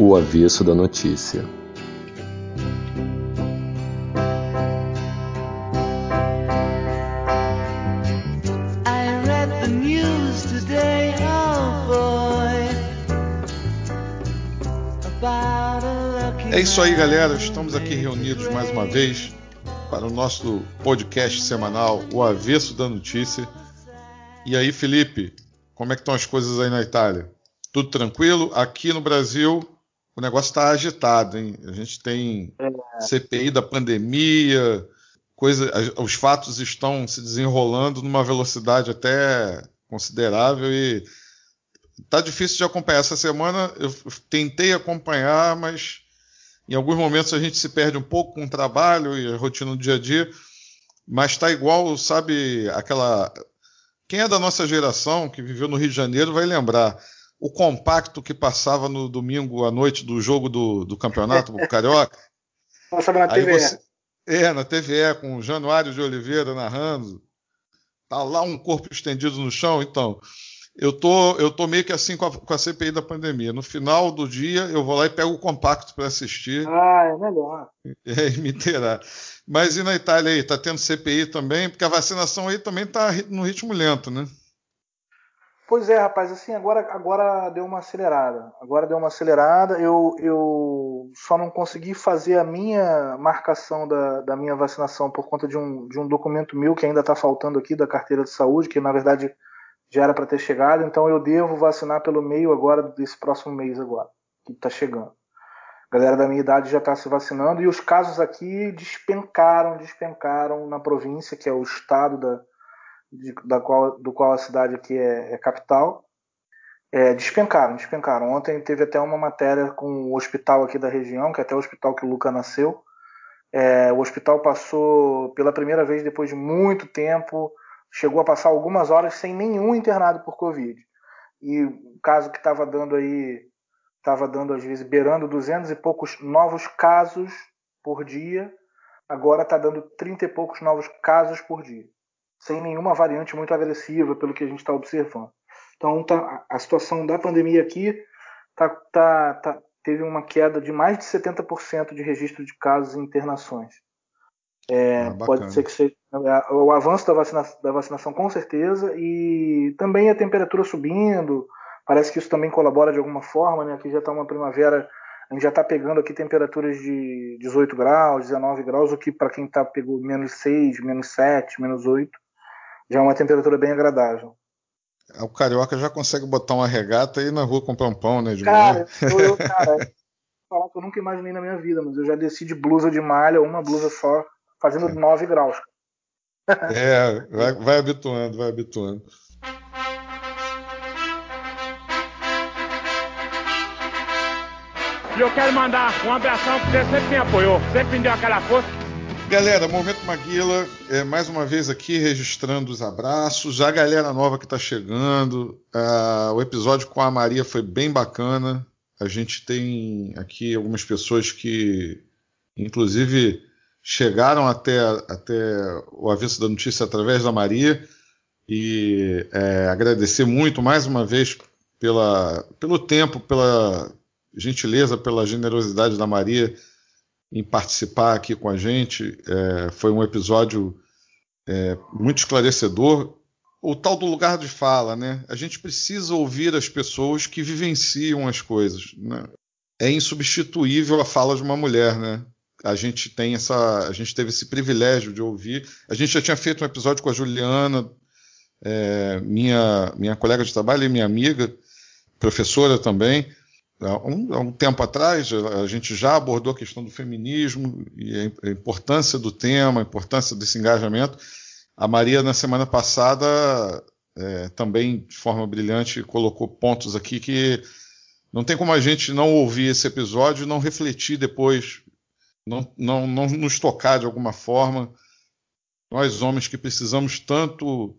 O avesso da notícia. É isso aí, galera. Estamos aqui reunidos mais uma vez para o nosso podcast semanal, O Avesso da Notícia. E aí, Felipe, como é que estão as coisas aí na Itália? Tudo tranquilo? Aqui no Brasil, o negócio está agitado, hein? A gente tem é. CPI da pandemia, coisa, os fatos estão se desenrolando numa velocidade até considerável e tá difícil de acompanhar. Essa semana eu tentei acompanhar, mas em alguns momentos a gente se perde um pouco com o trabalho e a rotina do dia a dia, mas está igual, sabe, aquela. Quem é da nossa geração, que viveu no Rio de Janeiro, vai lembrar o compacto que passava no domingo à noite do jogo do, do campeonato Carioca. Passava na TVE. Você... É, na TVE, com o Januário de Oliveira narrando. Tá lá um corpo estendido no chão, então eu tô, eu tô meio que assim com a, com a, CPI da pandemia. No final do dia, eu vou lá e pego o compacto para assistir. Ah, é melhor. É, me terá. Mas e na Itália aí? Tá tendo CPI também? Porque a vacinação aí também tá no ritmo lento, né? Pois é, rapaz, assim, agora, agora deu uma acelerada. Agora deu uma acelerada. Eu, eu só não consegui fazer a minha marcação da, da minha vacinação por conta de um, de um documento meu que ainda está faltando aqui da carteira de saúde, que na verdade já era para ter chegado, então eu devo vacinar pelo meio agora desse próximo mês agora, que está chegando. A galera da minha idade já está se vacinando e os casos aqui despencaram, despencaram na província, que é o estado da, de, da qual, do qual a cidade aqui é, é capital. É, despencaram, despencaram. Ontem teve até uma matéria com o hospital aqui da região, que é até o hospital que o Luca nasceu. É, o hospital passou pela primeira vez depois de muito tempo chegou a passar algumas horas sem nenhum internado por Covid. E o caso que estava dando aí, estava dando às vezes beirando 200 e poucos novos casos por dia, agora está dando 30 e poucos novos casos por dia, sem nenhuma variante muito agressiva, pelo que a gente está observando. Então tá, a situação da pandemia aqui tá, tá, tá, teve uma queda de mais de 70% de registro de casos e internações. É, ah, pode ser que seja é, o avanço da, vacina, da vacinação, com certeza, e também a temperatura subindo. Parece que isso também colabora de alguma forma, né? Aqui já está uma primavera, a gente já está pegando aqui temperaturas de 18 graus, 19 graus, o que para quem está pegou menos 6, menos 7, menos 8, já é uma temperatura bem agradável. O carioca já consegue botar uma regata e ir na rua comprar um pão, né? De cara, eu, eu, cara, falar que eu nunca imaginei na minha vida, mas eu já desci de blusa de malha, uma blusa só, fazendo 9 graus. É, vai, vai habituando, vai habituando. E eu quero mandar um abração porque você sempre me apoiou, sempre me deu aquela força. Galera, Momento Maguila, é, mais uma vez aqui registrando os abraços. A galera nova que está chegando. Uh, o episódio com a Maria foi bem bacana. A gente tem aqui algumas pessoas que, inclusive, chegaram até, até o aviso da notícia através da Maria e é, agradecer muito mais uma vez pela, pelo tempo, pela gentileza, pela generosidade da Maria em participar aqui com a gente. É, foi um episódio é, muito esclarecedor. O tal do lugar de fala, né? A gente precisa ouvir as pessoas que vivenciam as coisas. Né? É insubstituível a fala de uma mulher, né? a gente tem essa, a gente teve esse privilégio de ouvir. A gente já tinha feito um episódio com a Juliana, é, minha minha colega de trabalho e minha amiga, professora também. Há um, um, tempo atrás, a gente já abordou a questão do feminismo e a importância do tema, a importância desse engajamento. A Maria, na semana passada, é, também, de forma brilhante, colocou pontos aqui que não tem como a gente não ouvir esse episódio e não refletir depois não, não, não nos tocar de alguma forma. Nós, homens, que precisamos tanto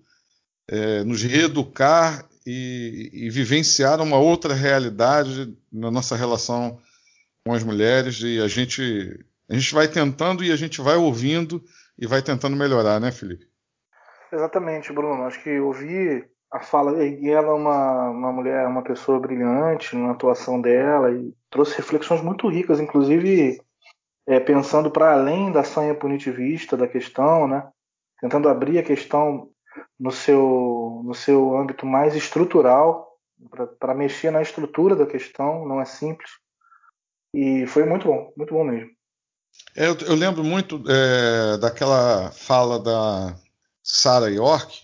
é, nos reeducar e, e, vivenciar uma outra realidade na nossa relação com as mulheres, e a gente, a gente vai tentando e a gente vai ouvindo e vai tentando melhorar, né, Felipe? Exatamente, Bruno. Acho que ouvir a fala e ela é uma, uma mulher, uma pessoa brilhante na atuação dela e trouxe reflexões muito ricas, inclusive é, pensando para além da sanha punitivista da questão, né? Tentando abrir a questão no seu no seu âmbito mais estrutural para mexer na estrutura da questão, não é simples. E foi muito bom, muito bom mesmo. É, eu, eu, lembro muito é, daquela fala da Sarah York,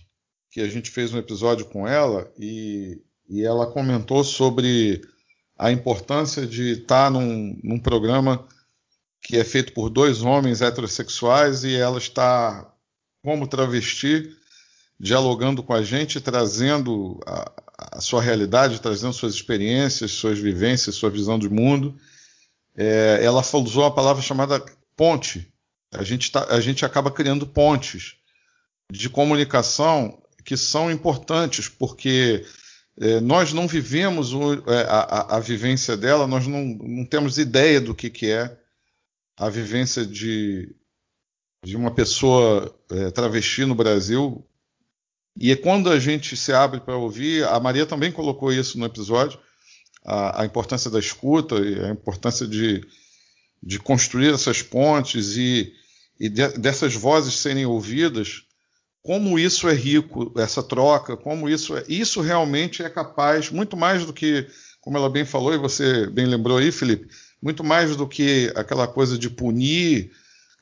que a gente fez um episódio com ela, e, e ela comentou sobre a importância de estar num, num programa que é feito por dois homens heterossexuais e ela está como travesti dialogando com a gente, trazendo a, a, sua realidade, trazendo suas experiências, suas vivências, sua visão de mundo. É, ela usou uma palavra chamada ponte. A gente, tá, a gente acaba criando pontes de comunicação que são importantes, porque é, nós não vivemos o, é, a, a, vivência dela, nós não, não temos ideia do que, que é a vivência de, de uma pessoa é, travesti no Brasil. E quando a gente se abre para ouvir, a Maria também colocou isso no episódio, a, a importância da escuta e a importância de, de construir essas pontes e, e de, dessas vozes serem ouvidas, como isso é rico, essa troca, como isso é. Isso realmente é capaz, muito mais do que, como ela bem falou, e você bem lembrou aí, Felipe, muito mais do que aquela coisa de punir,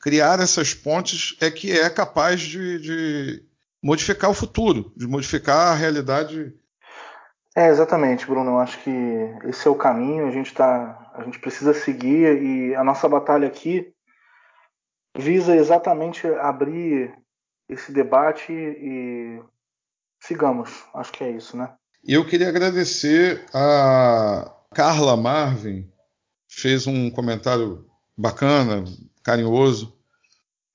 criar essas pontes é que é capaz de, de modificar o futuro, de modificar a realidade. É, exatamente, Bruno. Eu acho que esse é o caminho, a gente, tá, a gente precisa seguir e a nossa batalha aqui visa exatamente abrir esse debate e sigamos. Acho que é isso, né? E eu queria agradecer a Carla Marvin, fez um comentário bacana, carinhoso,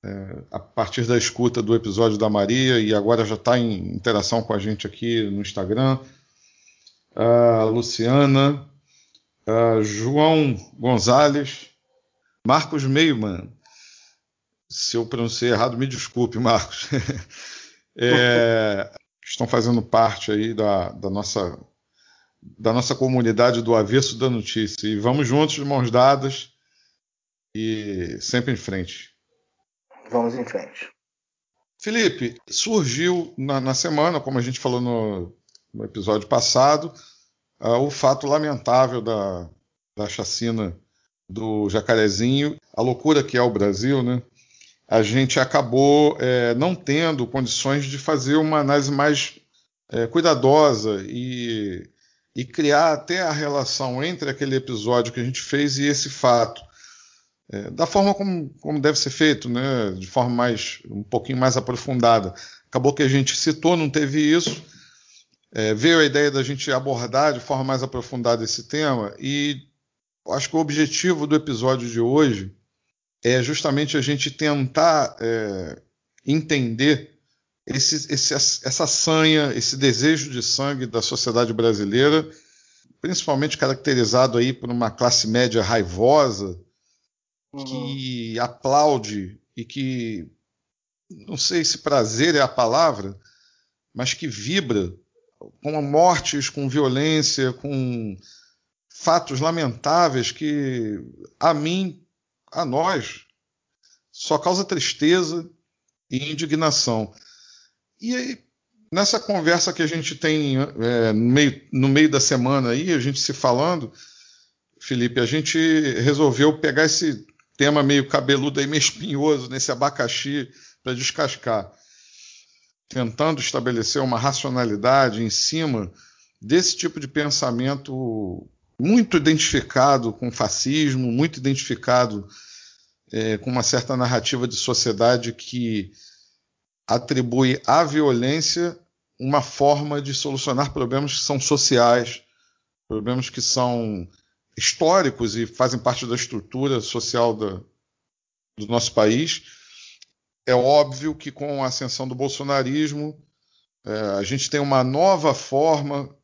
é, a partir da escuta do episódio da Maria e agora já está em interação com a gente aqui no Instagram. A Luciana, a João Gonzalez, Marcos Meiman. Se eu pronunciei errado, me desculpe, Marcos. é, estão fazendo parte aí da, da nossa da nossa comunidade do avesso da notícia. E vamos juntos, de mãos dadas e sempre em frente. Vamos em frente. Felipe, surgiu na, na semana, como a gente falou no, no episódio passado, uh, o fato lamentável da, da chacina do jacarezinho, a loucura que é o Brasil, né? A gente acabou é, não tendo condições de fazer uma análise mais é, cuidadosa e e criar até a relação entre aquele episódio que a gente fez e esse fato. É, da forma como, como, deve ser feito, né? de forma mais um pouquinho mais aprofundada. Acabou que a gente citou, não teve isso. É, veio a ideia da gente abordar de forma mais aprofundada esse tema e acho que o objetivo do episódio de hoje é justamente a gente tentar é, entender esse, esse, essa sanha, esse desejo de sangue da sociedade brasileira, principalmente caracterizado aí por uma classe média raivosa uhum. que aplaude e que não sei se prazer é a palavra, mas que vibra com mortes, com violência, com fatos lamentáveis que a mim, a nós, só causa tristeza e indignação. E aí, nessa conversa que a gente tem é, no, meio, no meio da semana aí, a gente se falando, Felipe, a gente resolveu pegar esse tema meio cabeludo e meio espinhoso nesse abacaxi para descascar, tentando estabelecer uma racionalidade em cima desse tipo de pensamento muito identificado com fascismo, muito identificado é, com uma certa narrativa de sociedade que atribui à violência uma forma de solucionar problemas que são sociais, problemas que são históricos e fazem parte da estrutura social da, do nosso país. É óbvio que com a ascensão do bolsonarismo, é, a gente tem uma nova forma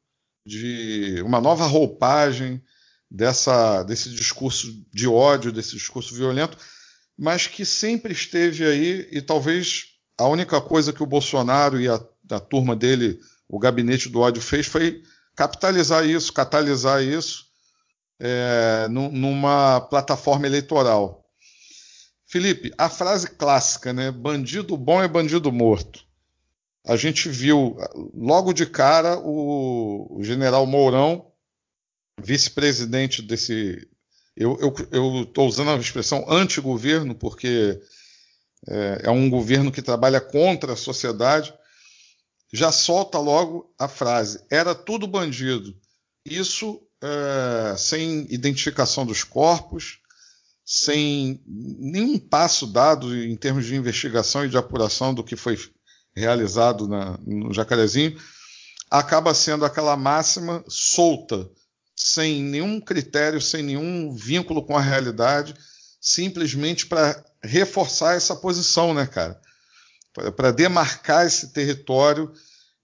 de uma nova roupagem dessa, desse discurso de ódio, desse discurso violento, mas que sempre esteve aí e talvez a única coisa que o Bolsonaro e a, a turma dele o gabinete do ódio fez foi capitalizar isso, catalisar isso é, numa plataforma eleitoral. Felipe, a frase clássica, né? Bandido bom é bandido morto. A gente viu logo de cara o, general Mourão, vice-presidente desse. Eu estou usando a expressão anti-governo, porque é, é um governo que trabalha contra a sociedade. Já solta logo a frase: era tudo bandido. Isso é, sem identificação dos corpos, sem nenhum passo dado em termos de investigação e de apuração do que foi realizado na, no Jacarezinho, acaba sendo aquela máxima solta, sem nenhum critério, sem nenhum vínculo com a realidade, simplesmente para reforçar essa posição, né, cara? Para demarcar esse território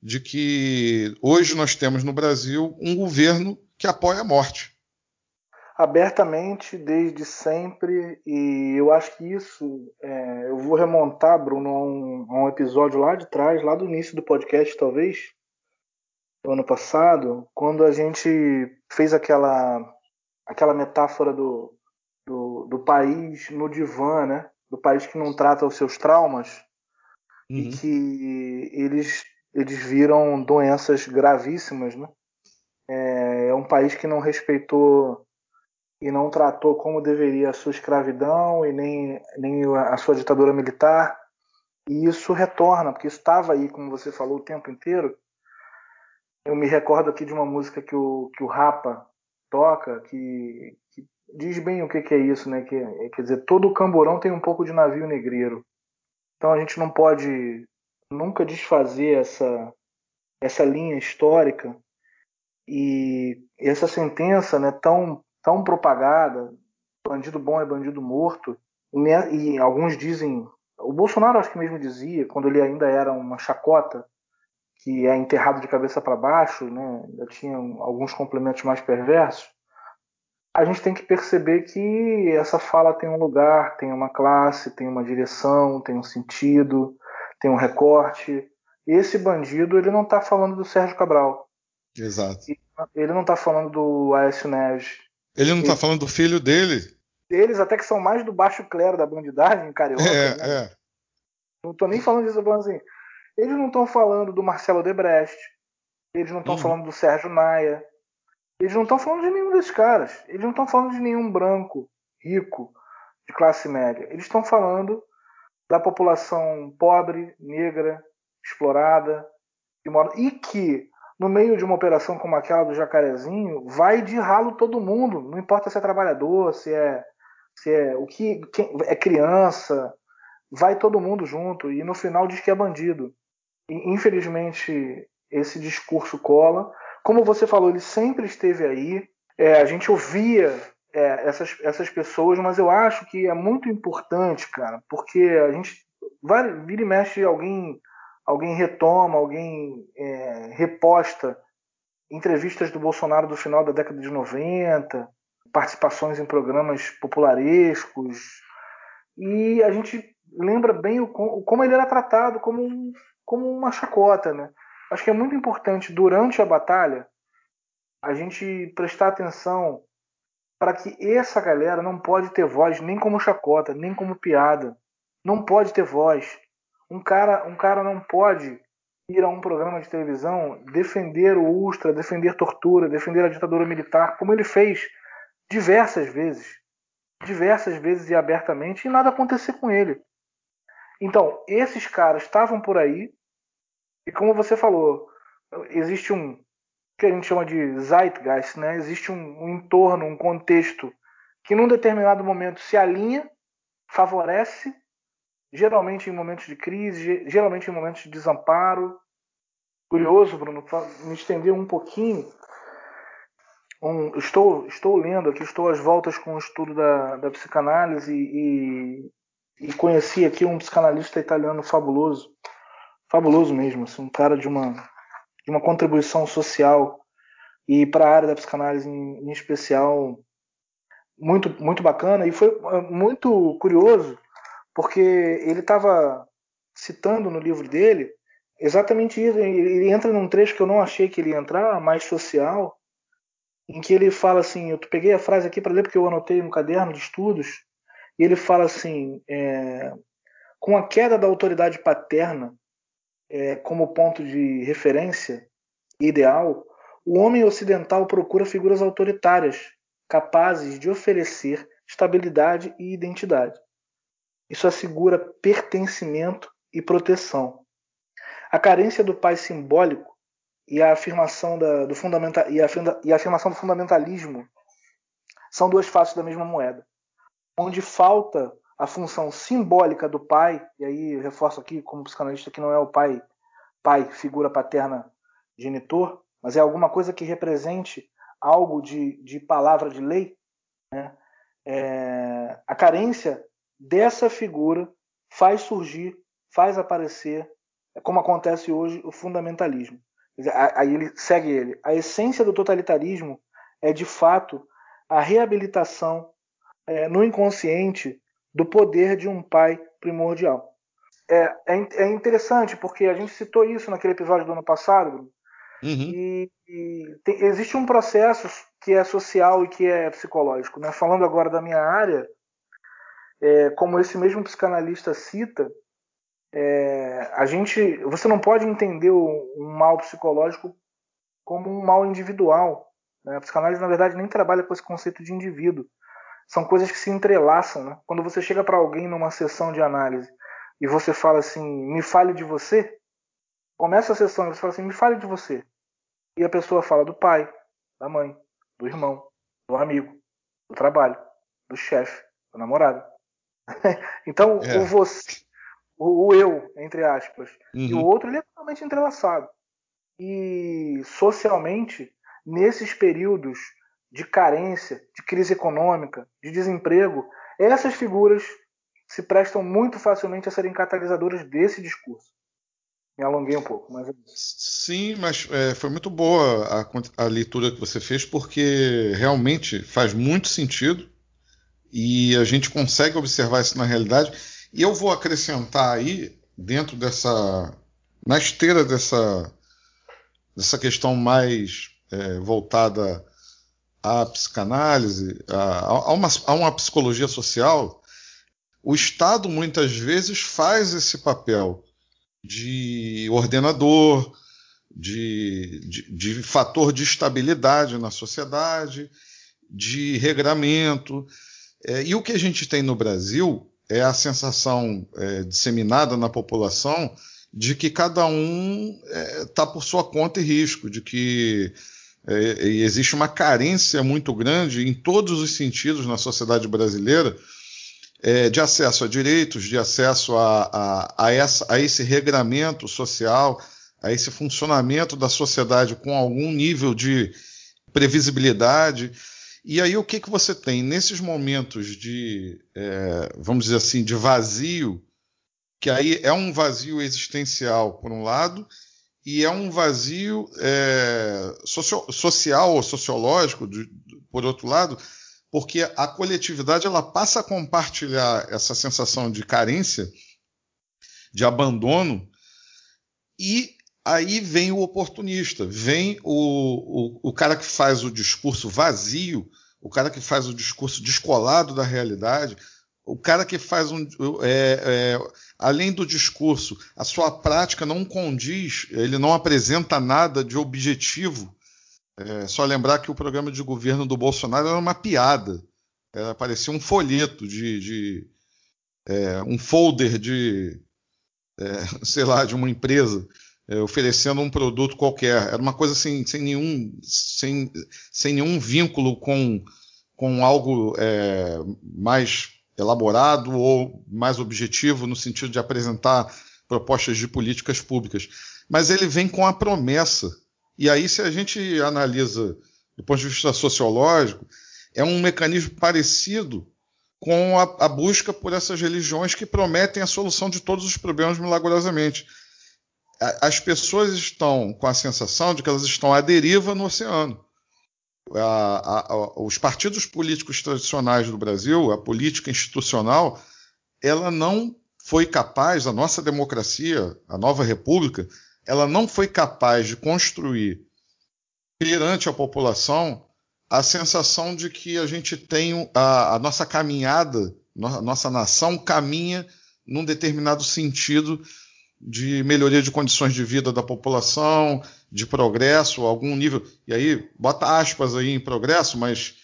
de que hoje nós temos no Brasil um governo que apoia a morte. Abertamente desde sempre e eu acho que isso é, eu vou remontar Bruno a um, a um, episódio lá de trás lá do início do podcast talvez do ano passado quando a gente fez aquela aquela metáfora do, do, do país no divã né? Do país que não trata os seus traumas uhum. e que eles eles viram doenças gravíssimas né? É, é um país que não respeitou e não tratou como deveria a sua escravidão e nem, nem a sua ditadura militar. E isso retorna, porque isso estava aí, como você falou, o tempo inteiro. Eu me recordo aqui de uma música que o, que o Rapa toca, que, que diz bem o que, que é isso, né? Que, quer dizer, todo camburão tem um pouco de navio negreiro. Então a gente não pode nunca desfazer essa, essa linha histórica e essa sentença né, tão tão propagada, bandido bom é bandido morto, e alguns dizem, o Bolsonaro acho que mesmo dizia, quando ele ainda era uma chacota, que é enterrado de cabeça para baixo, né, ainda tinha alguns complementos mais perversos, a gente tem que perceber que essa fala tem um lugar, tem uma classe, tem uma direção, tem um sentido, tem um recorte. Esse bandido ele não está falando do Sérgio Cabral. Exato. Ele não está falando do Aécio Neves. Ele não tá falando do filho dele? Eles até que são mais do baixo clero da bandidagem carioca. É, né? é. Não tô nem falando disso, falando assim. Eles não estão falando do Marcelo Debrecht. Eles não estão uhum. falando do Sérgio Naia. Eles não estão falando de nenhum desses caras. Eles não estão falando de nenhum branco, rico, de classe média. Eles estão falando da população pobre, negra, explorada, e que no meio de uma operação como aquela do Jacarezinho, vai de ralo todo mundo, não importa se é trabalhador, se é, se é o que quem, é criança, vai todo mundo junto e no final diz que é bandido. E, infelizmente esse discurso cola. Como você falou, ele sempre esteve aí. É, a gente ouvia é, essas, essas pessoas, mas eu acho que é muito importante, cara, porque a gente vai, vira e mexe alguém alguém retoma, alguém é, reposta entrevistas do Bolsonaro do final da década de 90, participações em programas popularescos, e a gente lembra bem o, como ele era tratado como, como uma chacota. Né? Acho que é muito importante, durante a batalha, a gente prestar atenção para que essa galera não pode ter voz nem como chacota, nem como piada. Não pode ter voz. Um cara, um cara não pode ir a um programa de televisão defender o Ustra, defender tortura, defender a ditadura militar, como ele fez diversas vezes, diversas vezes e abertamente, e nada acontecer com ele. Então, esses caras estavam por aí, e como você falou, existe um que a gente chama de zeitgeist, né? existe um, um entorno, um contexto que num determinado momento se alinha, favorece geralmente em momentos de crise, geralmente em momentos de desamparo. Curioso, Bruno, me estender um pouquinho. Um, estou, estou lendo aqui, estou às voltas com o estudo da, da psicanálise e, e conheci aqui um psicanalista italiano fabuloso, fabuloso mesmo, assim, um cara de uma, de uma contribuição social e para a área da psicanálise em, em especial muito, muito bacana. E foi é, muito curioso porque ele estava citando no livro dele exatamente isso. Ele entra num trecho que eu não achei que ele ia entrar, mais social, em que ele fala assim: eu peguei a frase aqui para ler porque eu anotei no caderno de estudos, e ele fala assim: é, com a queda da autoridade paterna é, como ponto de referência ideal, o homem ocidental procura figuras autoritárias capazes de oferecer estabilidade e identidade. Isso assegura pertencimento e proteção. A carência do pai simbólico e a afirmação, da, do, e a, e a afirmação do fundamentalismo são duas faces da mesma moeda. Onde falta a função simbólica do pai, e aí reforço aqui como psicanalista que não é o pai, pai, figura paterna genitor, mas é alguma coisa que represente algo de, de palavra de lei, né? é, a carência dessa figura faz surgir, faz aparecer, como acontece hoje, o fundamentalismo. Aí ele segue ele. A essência do totalitarismo é de fato a reabilitação é, no inconsciente do poder de um pai primordial. É, é, é, interessante porque a gente citou isso naquele episódio do ano passado, uhum. e, e tem, existe um processo que é social e que é psicológico. Né? Falando agora da minha área, é, como esse mesmo psicanalista cita, é, a gente, você não pode entender um mal psicológico como um mal individual. Né? A psicanálise, na verdade, nem trabalha com esse conceito de indivíduo. São coisas que se entrelaçam. Né? Quando você chega para alguém numa sessão de análise e você fala assim, me fale de você, começa a sessão e você fala assim, me fale de você. E a pessoa fala do pai, da mãe, do irmão, do amigo, do trabalho, do chefe, do namorado. então, é. o você, o, o, eu, entre aspas, uhum. e o uhum. outro, ele é totalmente entrelaçado. E socialmente, nesses períodos de carência, de crise econômica, de desemprego, essas figuras se prestam muito facilmente a serem catalisadoras desse discurso. Me alonguei um pouco, mas é Sim, mas é, foi muito boa a, a, leitura que você fez, porque realmente faz muito sentido e a gente consegue observar isso na realidade. E eu vou acrescentar aí, dentro dessa. na esteira dessa, dessa questão mais é, voltada à psicanálise, a, a, uma, a uma psicologia social, o Estado muitas vezes faz esse papel de ordenador, de, de, de, fator de estabilidade na sociedade, de regramento. É, e o que a gente tem no Brasil é a sensação é, disseminada na população de que cada um está é, por sua conta e risco, de que é, existe uma carência muito grande em todos os sentidos na sociedade brasileira é, de acesso a direitos, de acesso a, a, a, essa, a esse regramento social, a esse funcionamento da sociedade com algum nível de previsibilidade. E aí o que, que você tem? Nesses momentos de, é, vamos dizer assim, de vazio, que aí é um vazio existencial por um lado e é um vazio é, socio, social ou sociológico de, por outro lado, porque a coletividade ela passa a compartilhar essa sensação de carência, de abandono, e aí vem o oportunista, vem o, o, o cara que faz o discurso vazio, o cara que faz o discurso descolado da realidade, o cara que faz um. É, é, além do discurso, a sua prática não condiz, ele não apresenta nada de objetivo é só lembrar que o programa de governo do Bolsonaro era uma piada. Era, parecia um folheto de. de é, um folder de. É, sei lá, de uma empresa oferecendo um produto qualquer. Era uma coisa assim, sem nenhum, sem, sem nenhum vínculo com, com algo é, mais elaborado ou mais objetivo no sentido de apresentar propostas de políticas públicas. Mas ele vem com a promessa e aí, se a gente analisa do ponto de vista sociológico, é um mecanismo parecido com a, a, busca por essas religiões que prometem a solução de todos os problemas milagrosamente. As pessoas estão com a sensação de que elas estão à deriva no oceano. A, a, os partidos políticos tradicionais do Brasil, a política institucional, ela não foi capaz, a nossa democracia, a nova república, ela não foi capaz de construir perante a população a sensação de que a gente tem a, a nossa caminhada, a nossa nação caminha num determinado sentido de melhoria de condições de vida da população, de progresso, algum nível. E aí, bota aspas aí em progresso, mas.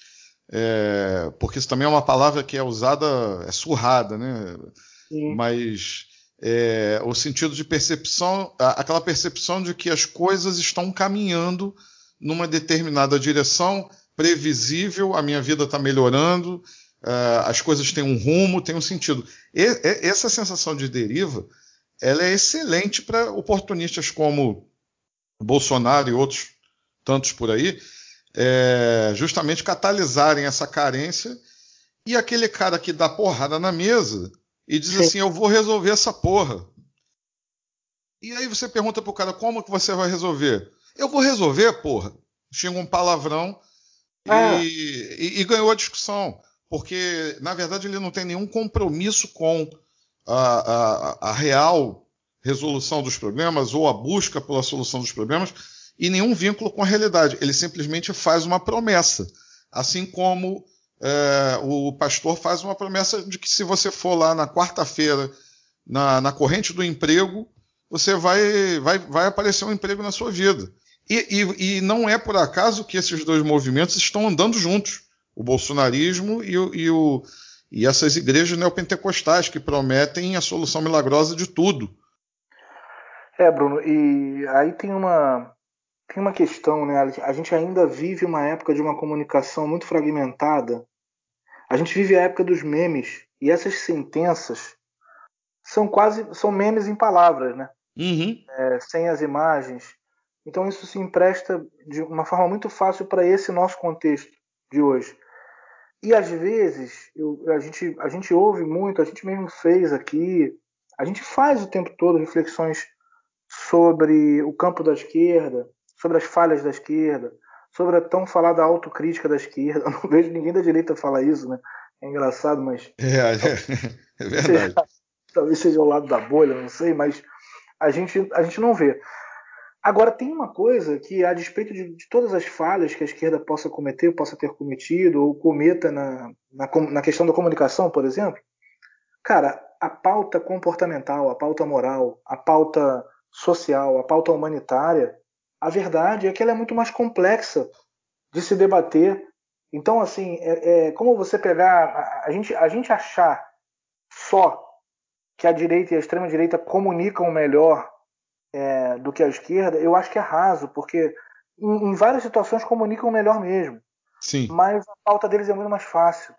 É, porque isso também é uma palavra que é usada, é surrada, né? Sim. Mas é, o sentido de percepção, aquela percepção de que as coisas estão caminhando numa determinada direção, previsível, a minha vida está melhorando, é, as coisas têm um rumo, têm um sentido. E, essa sensação de deriva ela é excelente para oportunistas como Bolsonaro e outros tantos por aí, é, justamente catalisarem essa carência e aquele cara que dá porrada na mesa e diz Sim. assim: Eu vou resolver essa porra. E aí você pergunta pro cara: Como que você vai resolver? Eu vou resolver, porra. Xinga um palavrão e, e, e ganhou a discussão. Porque, na verdade, ele não tem nenhum compromisso com a, a, a real resolução dos problemas ou a busca pela solução dos problemas e nenhum vínculo com a realidade. Ele simplesmente faz uma promessa. Assim como é, o pastor faz uma promessa de que se você for lá na quarta-feira, na, na, corrente do emprego, você vai, vai, vai aparecer um emprego na sua vida. E, e, e, não é por acaso que esses dois movimentos estão andando juntos. O bolsonarismo e o, e o e essas igrejas neopentecostais que prometem a solução milagrosa de tudo. É, Bruno, e aí tem uma tem uma questão, né? A gente ainda vive uma época de uma comunicação muito fragmentada. A gente vive a época dos memes e essas sentenças são quase são memes em palavras, né? Uhum. É, sem as imagens. Então isso se empresta de uma forma muito fácil para esse nosso contexto de hoje. E às vezes eu, a, gente, a gente ouve muito, a gente mesmo fez aqui, a gente faz o tempo todo reflexões sobre o campo da esquerda, sobre as falhas da esquerda, sobre a tão falada autocrítica da esquerda. Eu não vejo ninguém da direita falar isso, né? É engraçado, mas. É, é, é verdade. Talvez seja o lado da bolha, não sei, mas a gente, a gente não vê. Agora, tem uma coisa que, a despeito de, de, todas as falhas que a esquerda possa cometer, possa ter cometido, ou cometa na, na, na questão da comunicação, por exemplo, cara, a pauta comportamental, a pauta moral, a pauta social, a pauta humanitária, a verdade é que ela é muito mais complexa de se debater. Então, assim, é, é como você pegar. A, a, gente, a gente achar só que a direita e a extrema-direita comunicam melhor é, do que a esquerda, eu acho que é raso, porque em, em, várias situações comunicam melhor mesmo. Sim. Mas a pauta deles é muito mais fácil.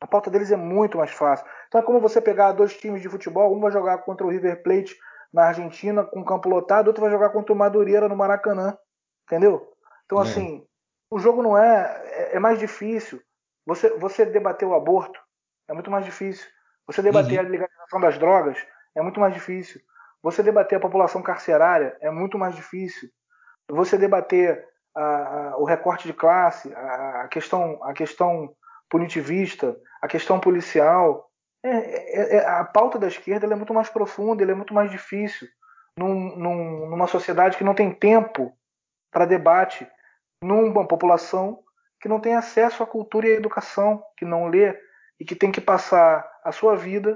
A pauta deles é muito mais fácil. Então é como você pegar dois times de futebol, um vai jogar contra o River Plate na Argentina com campo lotado, outro vai jogar contra o Madureira no Maracanã. Entendeu? Então, é. assim, o jogo não é, é. É mais difícil. Você, você debater o aborto é muito mais difícil. Você debater uhum. a legalização das drogas é muito mais difícil. Você debater a população carcerária é muito mais difícil. Você debater o recorte de classe, a, a, questão, a questão punitivista, a questão policial, é, é, é, a pauta da esquerda é muito mais profunda, é muito mais difícil num, num, numa sociedade que não tem tempo para debate, numa população que não tem acesso à cultura e à educação, que não lê e que tem que passar a sua vida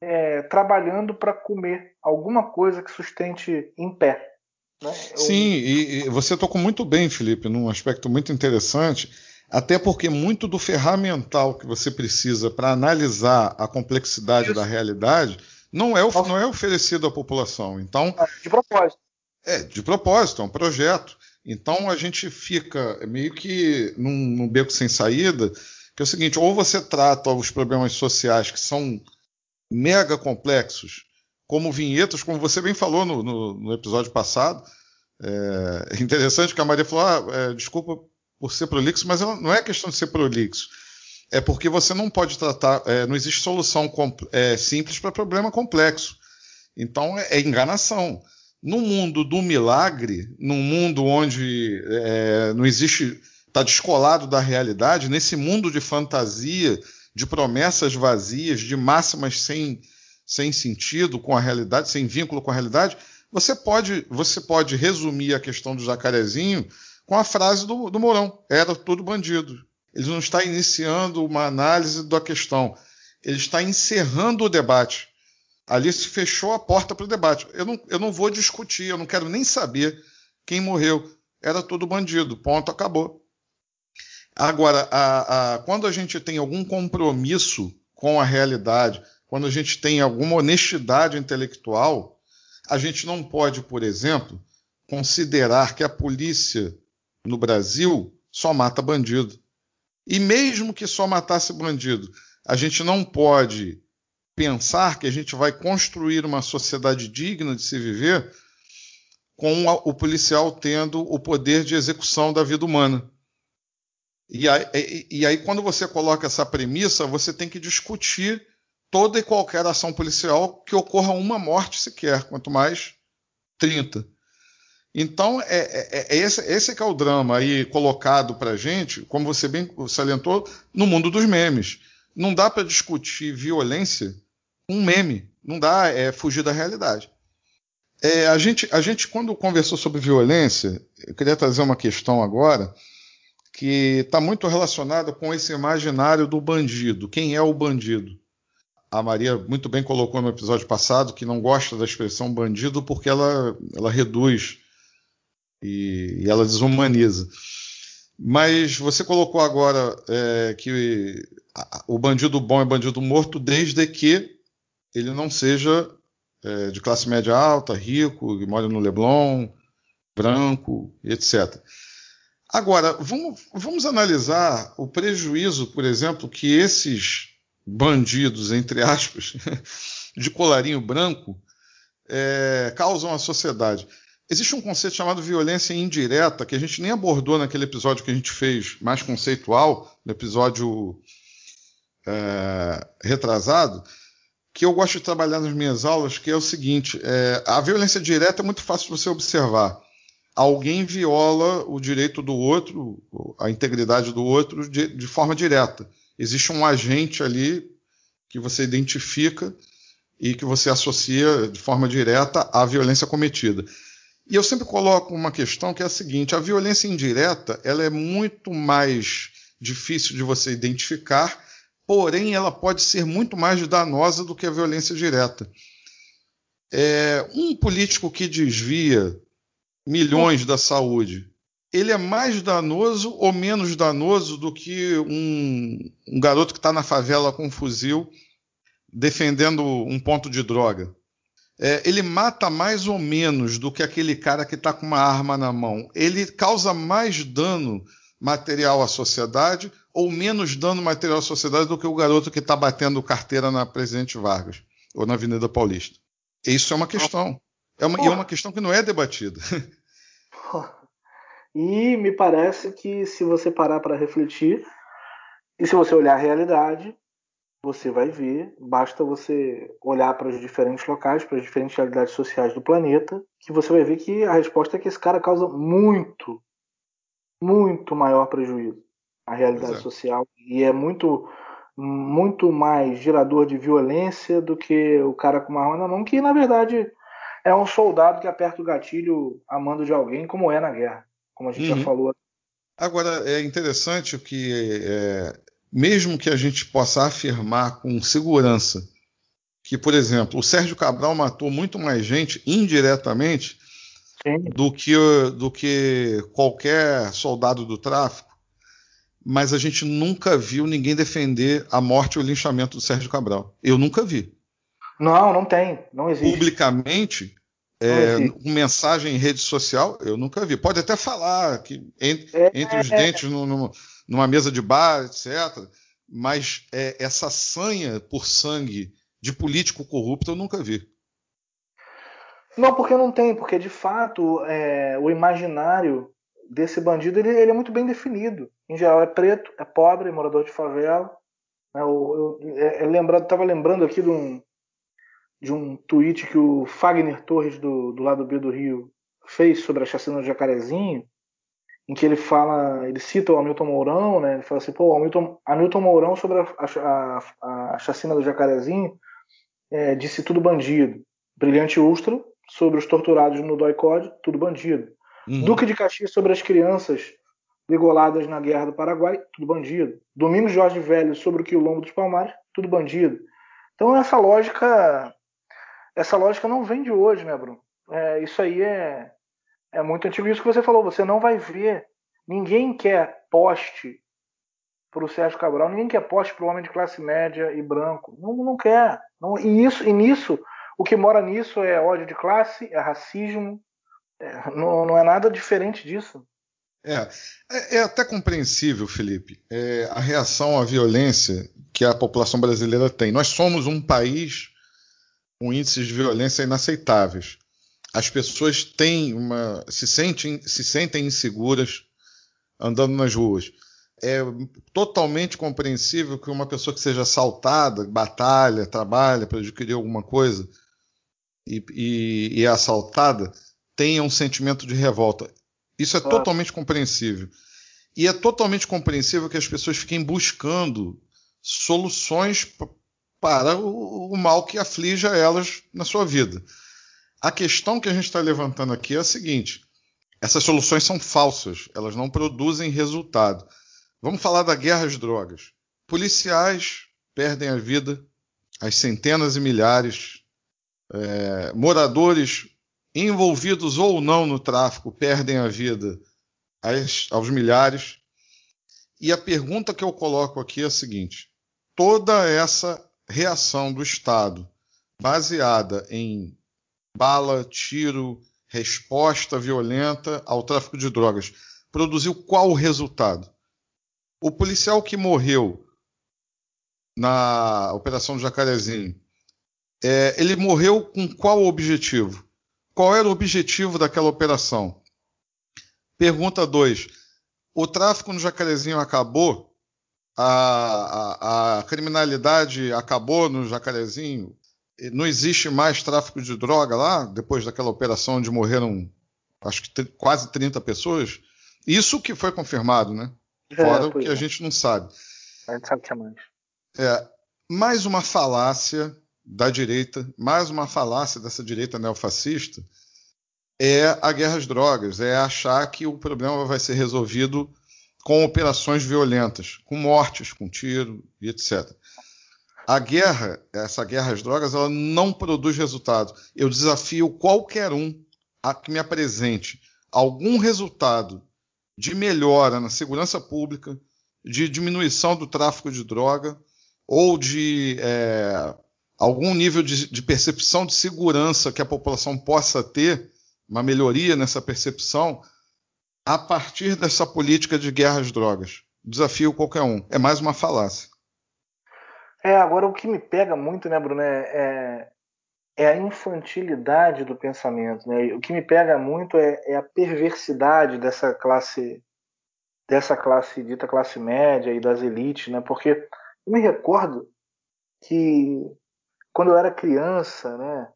é, trabalhando para comer alguma coisa que sustente em pé. Né? Eu... Sim, e, e, você tocou muito bem, Felipe, num aspecto muito interessante, até porque muito do ferramental que você precisa para analisar a complexidade Isso. da realidade não é, não é oferecido à população. Então, ah, de propósito. É, de propósito, é um projeto. Então a gente fica meio que num, num beco sem saída, que é o seguinte: ou você trata os problemas sociais que são mega complexos, como vinhetas, como você bem falou no, no, no episódio passado. É, é interessante que a Maria falou: ah, é, desculpa por ser prolixo, mas não é questão de ser prolixo. É porque você não pode tratar, é, não existe solução é, simples para problema complexo. Então é, é, enganação. No mundo do milagre, num mundo onde é, não existe, está descolado da realidade, nesse mundo de fantasia de promessas vazias, de máximas sem, sem sentido com a realidade, sem vínculo com a realidade, Você pode, você pode resumir a questão do jacarezinho com a frase do, do Mourão: era tudo bandido. Ele não está iniciando uma análise da questão, ele está encerrando o debate. Ali se fechou a porta para o debate. Eu não, eu não vou discutir, eu não quero nem saber quem morreu. Era tudo bandido. Ponto, acabou. Agora, a, a, quando a gente tem algum compromisso com a realidade, quando a gente tem alguma honestidade intelectual, a gente não pode, por exemplo, considerar que a polícia no Brasil só mata bandido. E mesmo que só matasse bandido, a gente não pode pensar que a gente vai construir uma sociedade digna de se viver com o policial tendo o poder de execução da vida humana. E aí, e, aí, quando você coloca essa premissa, você tem que discutir toda e qualquer ação policial que ocorra uma morte sequer, quanto mais 30. Então, é, é, é esse, esse que é o drama aí colocado para gente, como você bem salientou, no mundo dos memes. Não dá para discutir violência um meme. Não dá, é fugir da realidade. É, a, gente, a gente, quando conversou sobre violência, eu queria trazer uma questão agora que está muito relacionada com esse imaginário do bandido. Quem é o bandido? A Maria muito bem colocou no episódio passado que não gosta da expressão bandido porque ela, ela reduz e, e ela desumaniza. Mas você colocou agora é, que o bandido bom é bandido morto desde que ele não seja é, de classe média alta, rico, que mora no Leblon, branco, etc. Agora, vamos, vamos analisar o prejuízo, por exemplo, que esses bandidos, entre aspas, de colarinho branco, é, causam à sociedade. Existe um conceito chamado violência indireta, que a gente nem abordou naquele episódio que a gente fez mais conceitual, no episódio é, retrasado, que eu gosto de trabalhar nas minhas aulas, que é o seguinte: é, a violência direta é muito fácil de você observar. Alguém viola o direito do outro, a integridade do outro, de, de forma direta. Existe um agente ali que você identifica e que você associa de forma direta à violência cometida. E eu sempre coloco uma questão que é a seguinte: a violência indireta ela é muito mais difícil de você identificar, porém ela pode ser muito mais danosa do que a violência direta. É, um político que desvia milhões da saúde, ele é mais danoso ou menos danoso do que um, um garoto que está na favela com um fuzil defendendo um ponto de droga? é, ele mata mais ou menos do que aquele cara que está com uma arma na mão. Ele causa mais dano material à sociedade ou menos dano material à sociedade do que o garoto que está batendo carteira na Presidente Vargas ou na Avenida Paulista. Isso é uma questão. É uma, e é uma questão que não é debatida. E me parece que se você parar para refletir e se você olhar a realidade, você vai ver, basta você olhar para os diferentes locais, para as diferentes realidades sociais do planeta, que você vai ver que a resposta é que esse cara causa muito, muito maior prejuízo à realidade Exato. social e é muito muito mais gerador de violência do que o cara com uma arma na mão, que na verdade é um soldado que aperta o gatilho a mando de alguém, como é na guerra, como a gente uhum. já falou. Agora, é interessante que é, mesmo que a gente possa afirmar com segurança que, por exemplo, o Sérgio Cabral matou muito mais gente indiretamente do que, do que qualquer soldado do tráfico, mas a gente nunca viu ninguém defender a morte ou o linchamento do Sérgio Cabral. Eu nunca vi. Não, não tem, não existe. Publicamente, é, com mensagem em rede social, eu nunca vi. Pode até falar que entre, é, entre os é, dentes no, no, numa mesa de bar, etc. Mas é, essa sanha por sangue de político corrupto eu nunca vi. Não, porque não tem, porque de fato é, o imaginário desse bandido ele, ele, é muito bem definido. Em geral é preto, é pobre, é morador de favela. Né, eu, eu, é, é lembrando, estava lembrando aqui de um, de um tweet que o Fagner Torres do, do lado B do Rio fez sobre a chacina do Jacarezinho, em que ele fala, ele cita o Hamilton Mourão, né? Ele fala assim, pô, Hamilton, Hamilton Mourão sobre a, a, a chacina do Jacarezinho é, disse tudo bandido. Brilhante Ustra sobre os torturados no DOI-CODE, tudo bandido. Uhum. Duque de Caxias sobre as crianças degoladas na Guerra do Paraguai, tudo bandido. Domingos Jorge Velho sobre o quilombo dos Palmares, tudo bandido. Então essa lógica, essa lógica não vem de hoje, né, Bruno? É, isso aí é, é muito antigo. Isso que você falou, você não vai ver. Ninguém quer poste para o Sérgio Cabral, ninguém quer poste para o homem de classe média e branco. Não, não quer. Não, e, isso, e nisso, o que mora nisso é ódio de classe, é racismo. É, não, não é nada diferente disso. É, é, é até compreensível, Felipe, é, a reação à violência que a população brasileira tem. Nós somos um país com índices de violência inaceitáveis. As pessoas têm uma, se, sentem, se sentem inseguras andando nas ruas. É totalmente compreensível que uma pessoa que seja assaltada, batalha, trabalha para adquirir alguma coisa e, e, e é assaltada, tenha um sentimento de revolta. Isso é totalmente compreensível. E é totalmente compreensível que as pessoas fiquem buscando soluções para o, o mal que aflige elas na sua vida. A questão que a gente está levantando aqui é a seguinte: essas soluções são falsas, elas não produzem resultado. Vamos falar da guerra às drogas. Policiais perdem a vida, as centenas e milhares, é, moradores envolvidos ou não no tráfico perdem a vida aos milhares. E a pergunta que eu coloco aqui é a seguinte: toda essa reação do Estado baseada em bala, tiro, resposta violenta ao tráfico de drogas produziu qual o resultado? O policial que morreu na Operação do Jacarezinho, é, ele morreu com qual objetivo? Qual era o objetivo daquela operação? Pergunta 2. O tráfico no Jacarezinho acabou? A, a, a, criminalidade acabou no Jacarezinho? Não existe mais tráfico de droga lá, depois daquela operação onde morreram acho que quase 30 pessoas? Isso que foi confirmado, né? É, Fora é, o que é. a gente não sabe. A gente sabe que é mais. É, mais uma falácia da direita, mais uma falácia dessa direita neofascista, é a guerra às drogas, é achar que o problema vai ser resolvido com operações violentas, com mortes, com tiro e etc. A guerra, essa guerra às drogas, ela não produz resultado. Eu desafio qualquer um a que me apresente algum resultado de melhora na segurança pública, de diminuição do tráfico de droga ou de é, algum nível de, de percepção de segurança que a população possa ter, uma melhoria nessa percepção, a partir dessa política de guerra às drogas. Desafio qualquer um. É mais uma falácia. É, agora o que me pega muito, né, Bruno, é, é, é a infantilidade do pensamento. Né? O que me pega muito é, é, a perversidade dessa classe, dessa classe dita classe média e das elites, né? Porque eu me recordo que quando eu era criança, né,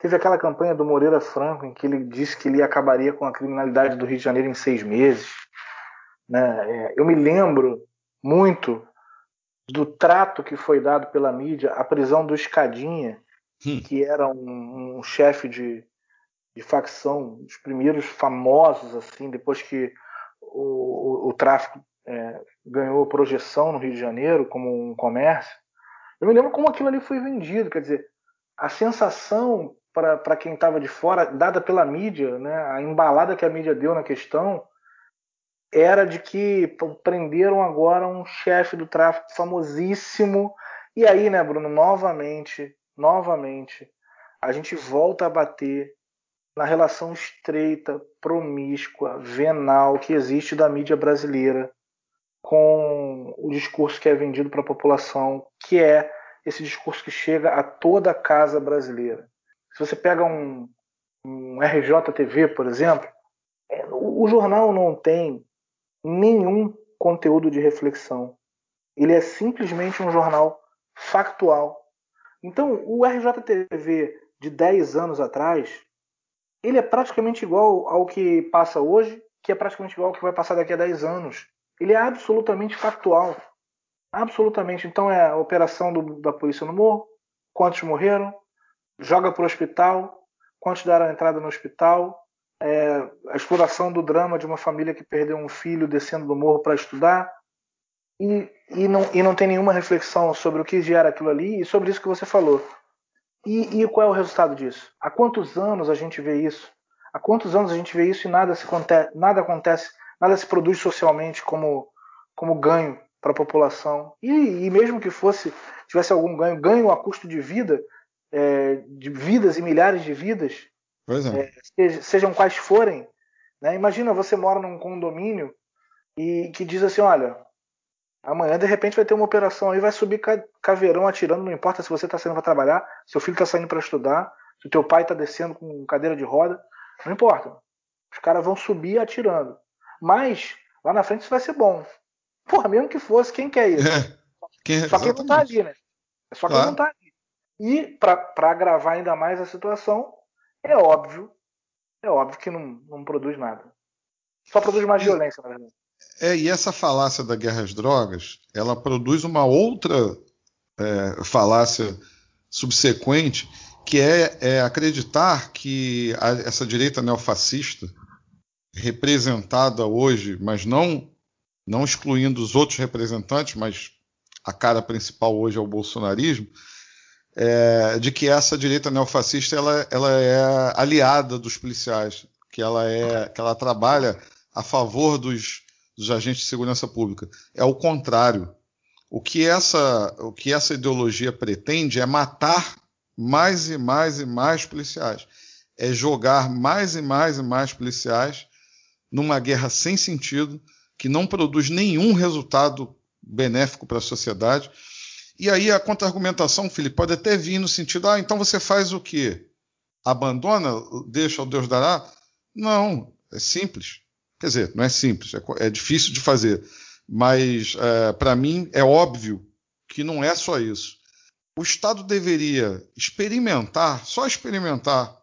teve aquela campanha do Moreira Franco em que ele disse que ele acabaria com a criminalidade do Rio de Janeiro em seis meses. Né? É, eu me lembro muito do trato que foi dado pela mídia à prisão do Escadinha, hum. que era um, um chefe de, de facção, dos primeiros famosos, assim, depois que o, o, o tráfico é, ganhou projeção no Rio de Janeiro como um comércio. Eu me lembro como aquilo ali foi vendido, quer dizer, a sensação para quem estava de fora, dada pela mídia, né, a embalada que a mídia deu na questão, era de que prenderam agora um chefe do tráfico famosíssimo. E aí, né, Bruno, novamente, novamente, a gente volta a bater na relação estreita, promíscua, venal que existe da mídia brasileira com o discurso que é vendido para a população, que é esse discurso que chega a toda a casa brasileira. Se você pega um, um RJTV, por exemplo, é, o, jornal não tem nenhum conteúdo de reflexão. Ele é simplesmente um jornal factual. Então, o RJTV de 10 anos atrás, ele é praticamente igual ao que passa hoje, que é praticamente igual ao que vai passar daqui a 10 anos. Ele é absolutamente factual. Absolutamente. Então é a operação do, da polícia no morro, quantos morreram, joga para o hospital, quantos deram entrada no hospital, é, a exploração do drama de uma família que perdeu um filho descendo do morro para estudar, e, e, não, e não tem nenhuma reflexão sobre o que gera aquilo ali e sobre isso que você falou. E, e qual é o resultado disso? Há quantos anos a gente vê isso? Há quantos anos a gente vê isso e nada, se, nada acontece, nada se produz socialmente como, como ganho para a população? E, e, mesmo que fosse tivesse algum ganho, ganho a custo de vida, é, de vidas e milhares de vidas, é. é, sejam quais forem. Né? Imagina você mora num condomínio e que diz assim, olha, Amanhã, de repente, vai ter uma operação aí, vai subir caveirão atirando, não importa se você está saindo para trabalhar, seu filho está saindo para estudar, se o teu pai está descendo com cadeira de roda, não importa. Os caras vão subir atirando. Mas, lá na frente isso vai ser bom. Porra, mesmo que fosse, quem quer isso? É. Quem, só quem não está ali, né? É só claro. quem não está ali. E, para agravar ainda mais a situação, é óbvio, é óbvio que não, não produz nada. Só produz mais violência, na verdade. É, e essa falácia da guerra às drogas, ela produz uma outra é, falácia subsequente, que é, é acreditar que a, essa direita neofascista, representada hoje, mas não, não excluindo os outros representantes, mas a cara principal hoje é o bolsonarismo, é, de que essa direita neofascista ela, ela é aliada dos policiais, que ela, é, que ela trabalha a favor dos, dos agentes de segurança pública. É o contrário. O que essa, o que essa ideologia pretende é matar mais e mais e mais policiais. É jogar mais e mais e mais policiais numa guerra sem sentido, que não produz nenhum resultado benéfico para a sociedade. E aí a contra-argumentação, Felipe, pode até vir no sentido: ah, então você faz o quê? Abandona, deixa o Deus dará? Não, é simples. Quer dizer, não é simples, é, é difícil de fazer, mas é, para mim é óbvio que não é só isso. O Estado deveria experimentar, só experimentar,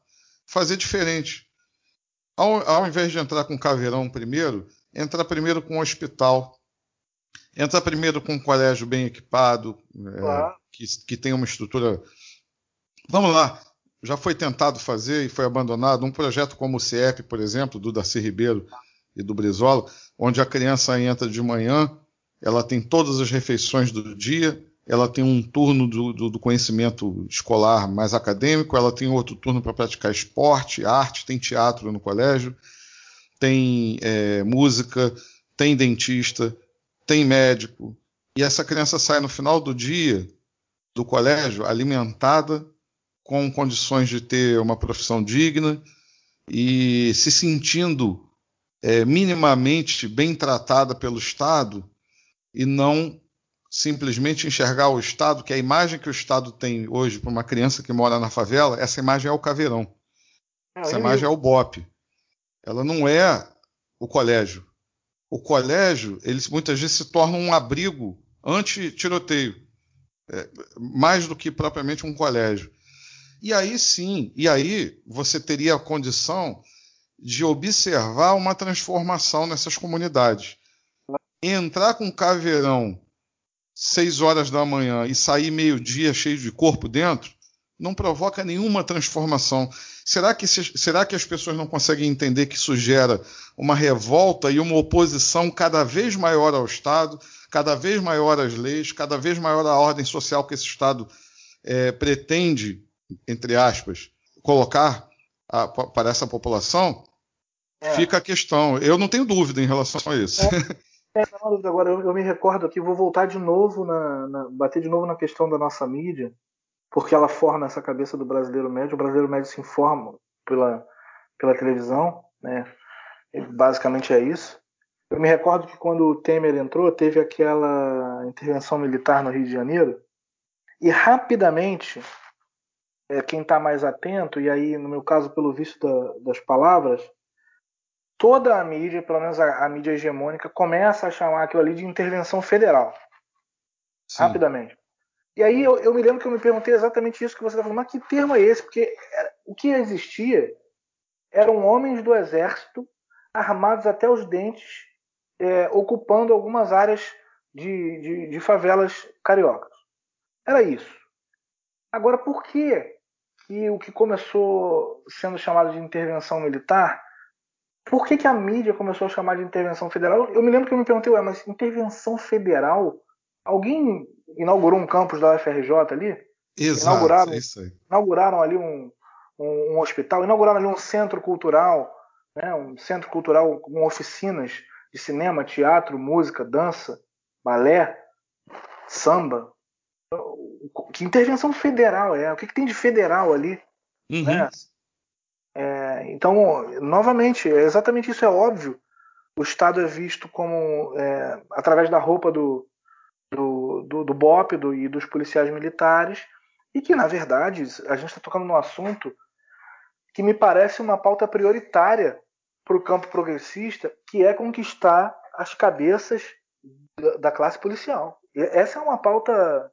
fazer diferente. Ao, ao invés de entrar com caveirão primeiro, entrar primeiro com um hospital, entrar primeiro com um colégio bem equipado, é, que, que tem uma estrutura. Vamos lá, já foi tentado fazer e foi abandonado um projeto como o CIEP, por exemplo, do Darcy Ribeiro, e do Brizola, onde a criança entra de manhã, ela tem todas as refeições do dia, ela tem um turno do, do, do conhecimento escolar mais acadêmico, ela tem outro turno para praticar esporte, arte, tem teatro no colégio, tem é, música, tem dentista, tem médico. E essa criança sai no final do dia do colégio alimentada, com condições de ter uma profissão digna e se sentindo é, minimamente bem tratada pelo Estado e não simplesmente enxergar o Estado, que a imagem que o Estado tem hoje para uma criança que mora na favela, essa imagem é o caveirão. Ah, essa imagem é o BOP. Ela não é o colégio. O colégio, ele muitas vezes se torna um abrigo anti-tiroteio, é, mais do que propriamente um colégio. E aí sim, e aí você teria a condição de observar uma transformação nessas comunidades. Entrar com caveirão seis horas da manhã e sair meio-dia cheio de corpo dentro não provoca nenhuma transformação. Será que, será que as pessoas não conseguem entender que isso gera uma revolta e uma oposição cada vez maior ao Estado, cada vez maior às leis, cada vez maior à ordem social que esse Estado é, pretende, entre aspas, colocar a, para essa população? É. Fica a questão. Eu não tenho dúvida em relação a isso. É, é. Agora, eu, eu, me recordo aqui, vou voltar de novo, na, na, bater de novo na questão da nossa mídia, porque ela forma essa cabeça do brasileiro médio. O brasileiro médio se informa pela, pela televisão, né? Basicamente é isso. Eu me recordo que quando o Temer entrou, teve aquela intervenção militar no Rio de Janeiro, e rapidamente, é, quem está mais atento, e aí, no meu caso, pelo visto da, das palavras, toda a mídia, pelo menos a, a, mídia hegemônica, começa a chamar aquilo ali de intervenção federal. Sim. Rapidamente. E aí eu, eu, me lembro que eu me perguntei exatamente isso que você está falando, mas que termo é esse? Porque era, o que existia eram homens do exército armados até os dentes, é, ocupando algumas áreas de, de, de favelas cariocas. Era isso. Agora, por que que o que começou sendo chamado de intervenção militar, por que, que a mídia começou a chamar de intervenção federal? Eu me lembro que eu me perguntei, ué, mas intervenção federal? Alguém inaugurou um campus da UFRJ ali? Exato, inauguraram, é isso aí. inauguraram ali um, um, um, hospital, inauguraram ali um centro cultural, né, um centro cultural com oficinas de cinema, teatro, música, dança, balé, samba. Que intervenção federal é? O que, que tem de federal ali? Uhum. Né? É, então, novamente, é exatamente isso é óbvio. O Estado é visto como, é, através da roupa do, do, do, do BOP do, e dos policiais militares, e que, na verdade, a gente está tocando num assunto que me parece uma pauta prioritária para o campo progressista, que é conquistar as cabeças da classe policial. E essa é uma pauta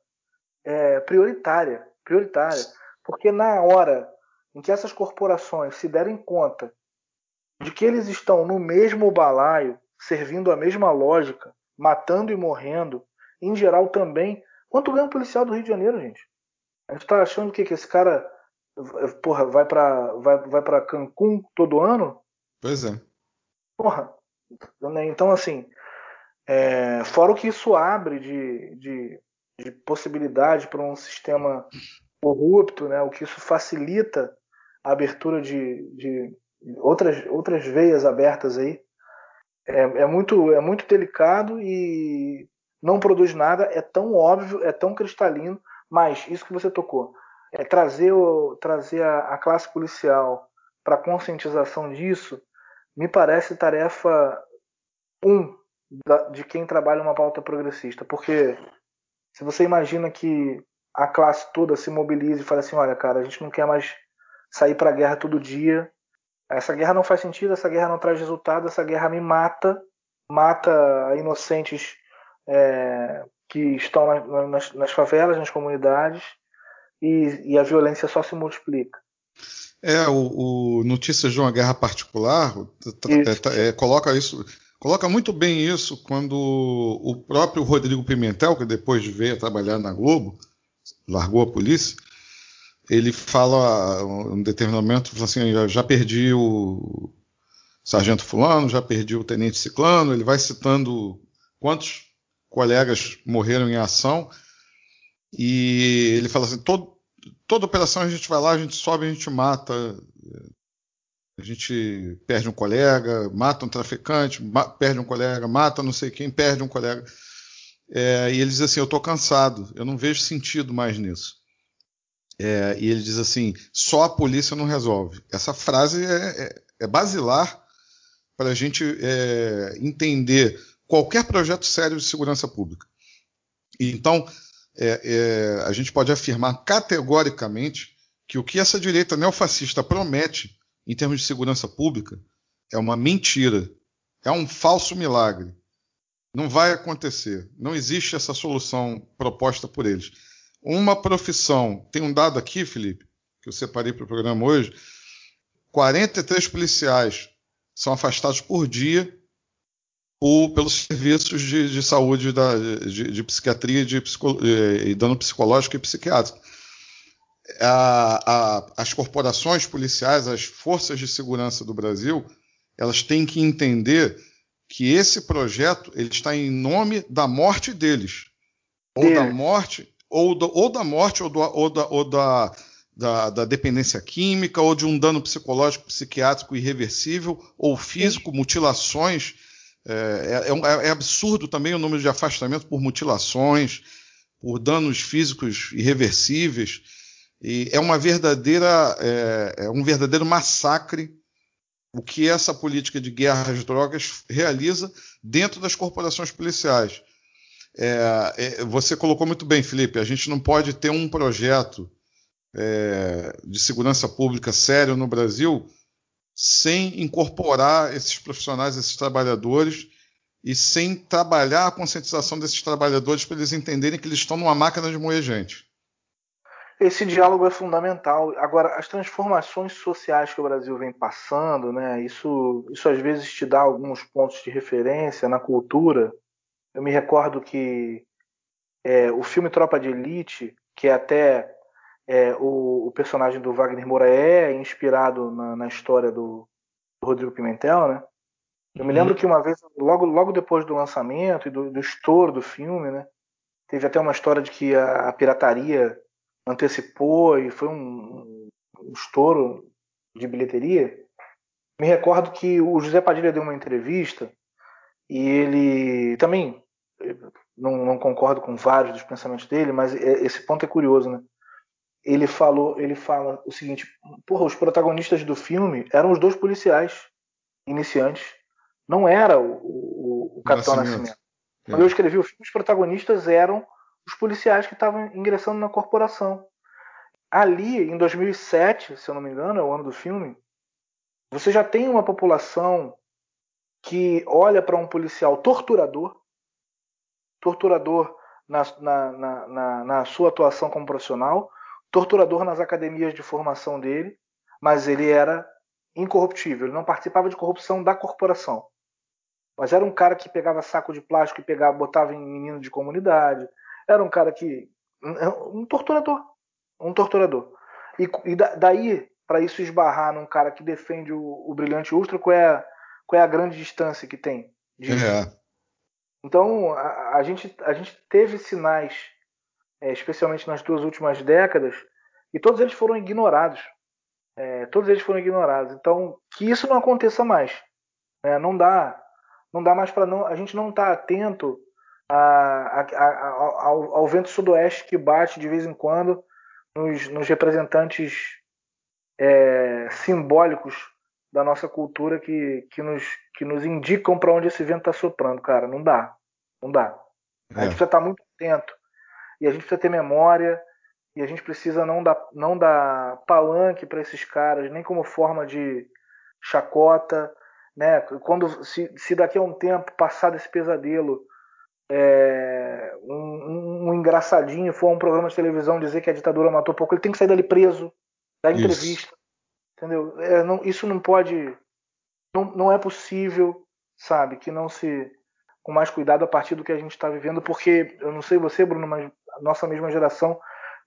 é, prioritária, prioritária, porque na hora em que essas corporações se derem conta de que eles estão no mesmo balaio, servindo a mesma lógica, matando e morrendo, em geral também. Quanto ganha um policial do Rio de Janeiro, gente? A gente tá achando que, que esse cara porra, vai para vai, vai pra Cancún todo ano? Pois é. Porra. Né, então, assim, é, fora o que isso abre de, de, de possibilidade para um sistema corrupto, né, o que isso facilita a abertura de, de outras, outras veias abertas aí, é, é, muito, é muito delicado e não produz nada, é tão óbvio, é tão cristalino, mas isso que você tocou, é trazer, o, trazer a, a classe policial para conscientização disso, me parece tarefa um da, de quem trabalha uma pauta progressista, porque se você imagina que a classe toda se mobilize e fale assim, olha, cara, a gente não quer mais sair para a guerra todo dia, essa guerra não faz sentido, essa guerra não traz resultado, essa guerra me mata, mata inocentes é, que estão na, nas, nas, favelas, nas comunidades, e, e, a violência só se multiplica. É, o, o Notícias de uma Guerra Particular isso. É, é, coloca isso, coloca muito bem isso quando o próprio Rodrigo Pimentel, que depois veio trabalhar na Globo, largou a polícia, ele fala, um determinado momento, assim, já, já perdi o sargento fulano, já perdi o tenente ciclano, ele vai citando quantos colegas morreram em ação, e ele fala assim, todo, toda operação a gente vai lá, a gente sobe, a gente mata, a gente perde um colega, mata um traficante, ma perde um colega, mata não sei quem, perde um colega. É, e ele diz assim: Eu estou cansado, eu não vejo sentido mais nisso. É, e ele diz assim: só a polícia não resolve. Essa frase é, é, é basilar para a gente é, entender qualquer projeto sério de segurança pública. Então, é, é, a gente pode afirmar categoricamente que o que essa direita neofascista promete em termos de segurança pública é uma mentira, é um falso milagre. Não vai acontecer. Não existe essa solução proposta por eles. Uma profissão, tem um dado aqui, Felipe, que eu separei para o programa hoje: 43 policiais são afastados por dia por, pelos serviços de, de saúde, da, de, de psiquiatria de psico, e dano psicológico e psiquiátrico. A, a, as corporações policiais, as forças de segurança do Brasil, elas têm que entender que esse projeto ele está em nome da morte deles, ou da morte, ou, do, ou da morte, ou, do, ou, da, ou da, da, da, dependência química, ou de um dano psicológico, psiquiátrico irreversível, ou físico, mutilações é, é, é, é, absurdo também o número de afastamentos por mutilações, por danos físicos irreversíveis. E é uma verdadeira, é, é, um verdadeiro massacre o que essa política de guerra às drogas realiza dentro das corporações policiais. É, é, você colocou muito bem, Felipe. A gente não pode ter um projeto de segurança pública sério no Brasil sem incorporar esses profissionais, esses trabalhadores, e sem trabalhar a conscientização desses trabalhadores para eles entenderem que eles estão numa máquina de moer gente. Esse diálogo é fundamental. Agora, as transformações sociais que o Brasil vem passando, né, isso, isso às vezes te dá alguns pontos de referência na cultura. Eu me recordo que é, o filme Tropa de Elite, que é até é, o, o, personagem do Wagner Moura é inspirado na, na história do, do, Rodrigo Pimentel, né? Eu me uhum. lembro que uma vez, logo, logo depois do lançamento e do, do estouro do filme, né? Teve até uma história de que a, a pirataria antecipou e foi um, um estouro de bilheteria. Me recordo que o José Padilha deu uma entrevista e ele também não, não, concordo com vários dos pensamentos dele, mas é, esse ponto é curioso, né? Ele falou, ele fala o seguinte: porra, os protagonistas do filme eram os dois policiais iniciantes, não era o, o, o Capitão Nascimento. Nascimento. Quando é. eu escrevi o filme, os protagonistas eram os policiais que estavam ingressando na corporação. Ali, em 2007, se eu não me engano, é o ano do filme, você já tem uma população que olha para um policial torturador, torturador na, na, na, na, sua atuação como profissional, torturador nas academias de formação dele, mas ele era incorruptível, ele não participava de corrupção da corporação. Mas era um cara que pegava saco de plástico e pegava, botava em menino de comunidade. Era um cara que. Um torturador. Um torturador. E, e daí, para isso esbarrar num cara que defende o, o brilhante ultra, qual é, a, qual é a grande distância que tem? É. Então, a, a, gente, a gente teve sinais, é, especialmente nas duas últimas décadas, e todos eles foram ignorados. É, todos eles foram ignorados. Então, que isso não aconteça mais. Né? Não dá não dá mais para não a gente não estar tá atento a, a, a, ao, ao, vento sudoeste que bate de vez em quando nos, nos representantes é, simbólicos da nossa cultura que, que, nos, que nos indicam para onde esse vento está soprando, cara. Não dá. Não dá. A gente é. precisa estar tá muito atento. E a gente precisa ter memória. E a gente precisa não dar, não dar palanque para esses caras, nem como forma de chacota, né? Quando se, se daqui a um tempo passado esse pesadelo, é, um, um, engraçadinho for um programa de televisão dizer que a ditadura matou pouco, ele tem que sair dali preso, dar entrevista, isso. entendeu? É, não, isso não pode, não, não é possível, sabe, que não se com mais cuidado a partir do que a gente está vivendo, porque eu não sei você, Bruno, mas a nossa mesma geração,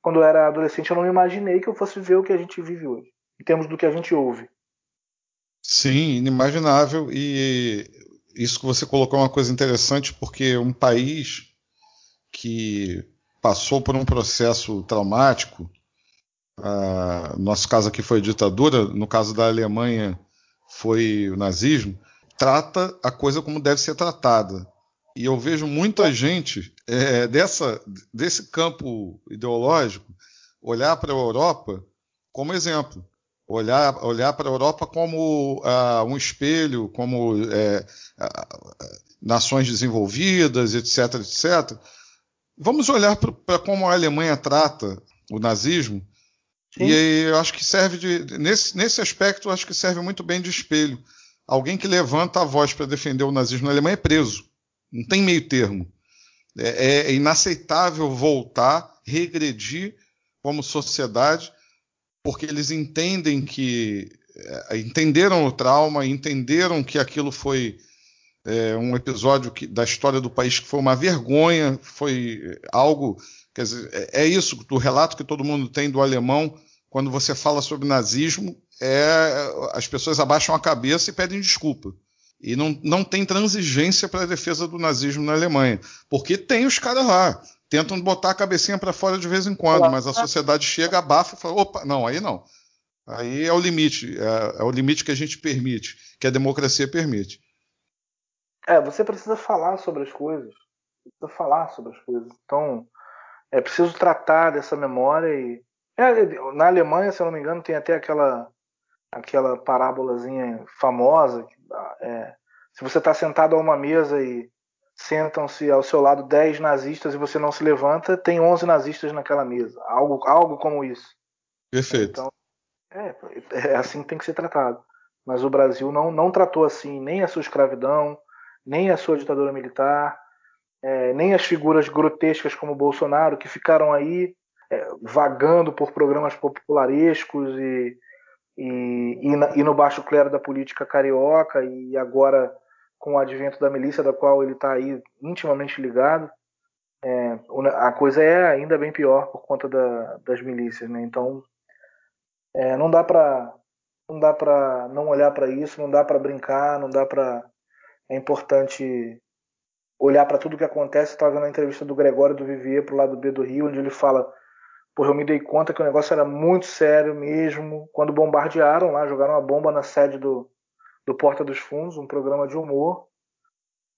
quando eu era adolescente, eu não imaginei que eu fosse viver o que a gente vive hoje, em termos do que a gente ouve. Sim, inimaginável. E isso que você colocou é uma coisa interessante, porque um país que passou por um processo traumático, uh, nosso caso aqui foi a ditadura, no caso da Alemanha foi o nazismo, trata a coisa como deve ser tratada. E eu vejo muita gente é, dessa, desse campo ideológico olhar para a Europa como exemplo olhar, olhar para a Europa como uh, um espelho, como é, nações desenvolvidas, etc, etc. Vamos olhar para como a Alemanha trata o nazismo Sim. e eu acho que serve de nesse, nesse aspecto, eu acho que serve muito bem de espelho. Alguém que levanta a voz para defender o nazismo na Alemanha é preso. Não tem meio termo. É, é inaceitável voltar, regredir como sociedade porque eles entendem que é, entenderam o trauma, entenderam que aquilo foi é, um episódio que, da história do país que foi uma vergonha, foi algo, quer dizer, é, é, isso do relato que todo mundo tem do alemão quando você fala sobre nazismo, é as pessoas abaixam a cabeça e pedem desculpa. E não, não tem transigência para a defesa do nazismo na Alemanha, porque tem os caras lá tentam botar a cabecinha para fora de vez em quando, mas a sociedade chega, abafa e fala: opa, não, aí não. Aí é o limite, é, é, o limite que a gente permite, que a democracia permite. É, você precisa falar sobre as coisas, precisa falar sobre as coisas. Então, é preciso tratar dessa memória e é, na Alemanha, se eu não me engano, tem até aquela aquela parábolazinha famosa. É, se você está sentado a uma mesa e sentam-se ao seu lado 10 nazistas e você não se levanta, tem 11 nazistas naquela mesa. Algo, algo como isso. Perfeito. Então, é, é assim que tem que ser tratado. Mas o Brasil não, não tratou assim nem a sua escravidão, nem a sua ditadura militar, é, nem as figuras grotescas como Bolsonaro, que ficaram aí é, vagando por programas popularescos e, e, e, na, e no baixo clero da política carioca e agora com o advento da milícia, da qual ele está aí intimamente ligado, é, a coisa é ainda bem pior por conta da, das milícias, né? Então é, não dá para não dá para não olhar para isso, não dá para brincar, não dá para é importante olhar para tudo que acontece. Estava vendo a entrevista do Gregório do Vivier pro lado B do Rio, onde ele fala Porra, eu me dei conta que o negócio era muito sério mesmo. Quando bombardearam lá, jogaram uma bomba na sede do, do Porta dos Fundos, um programa de humor.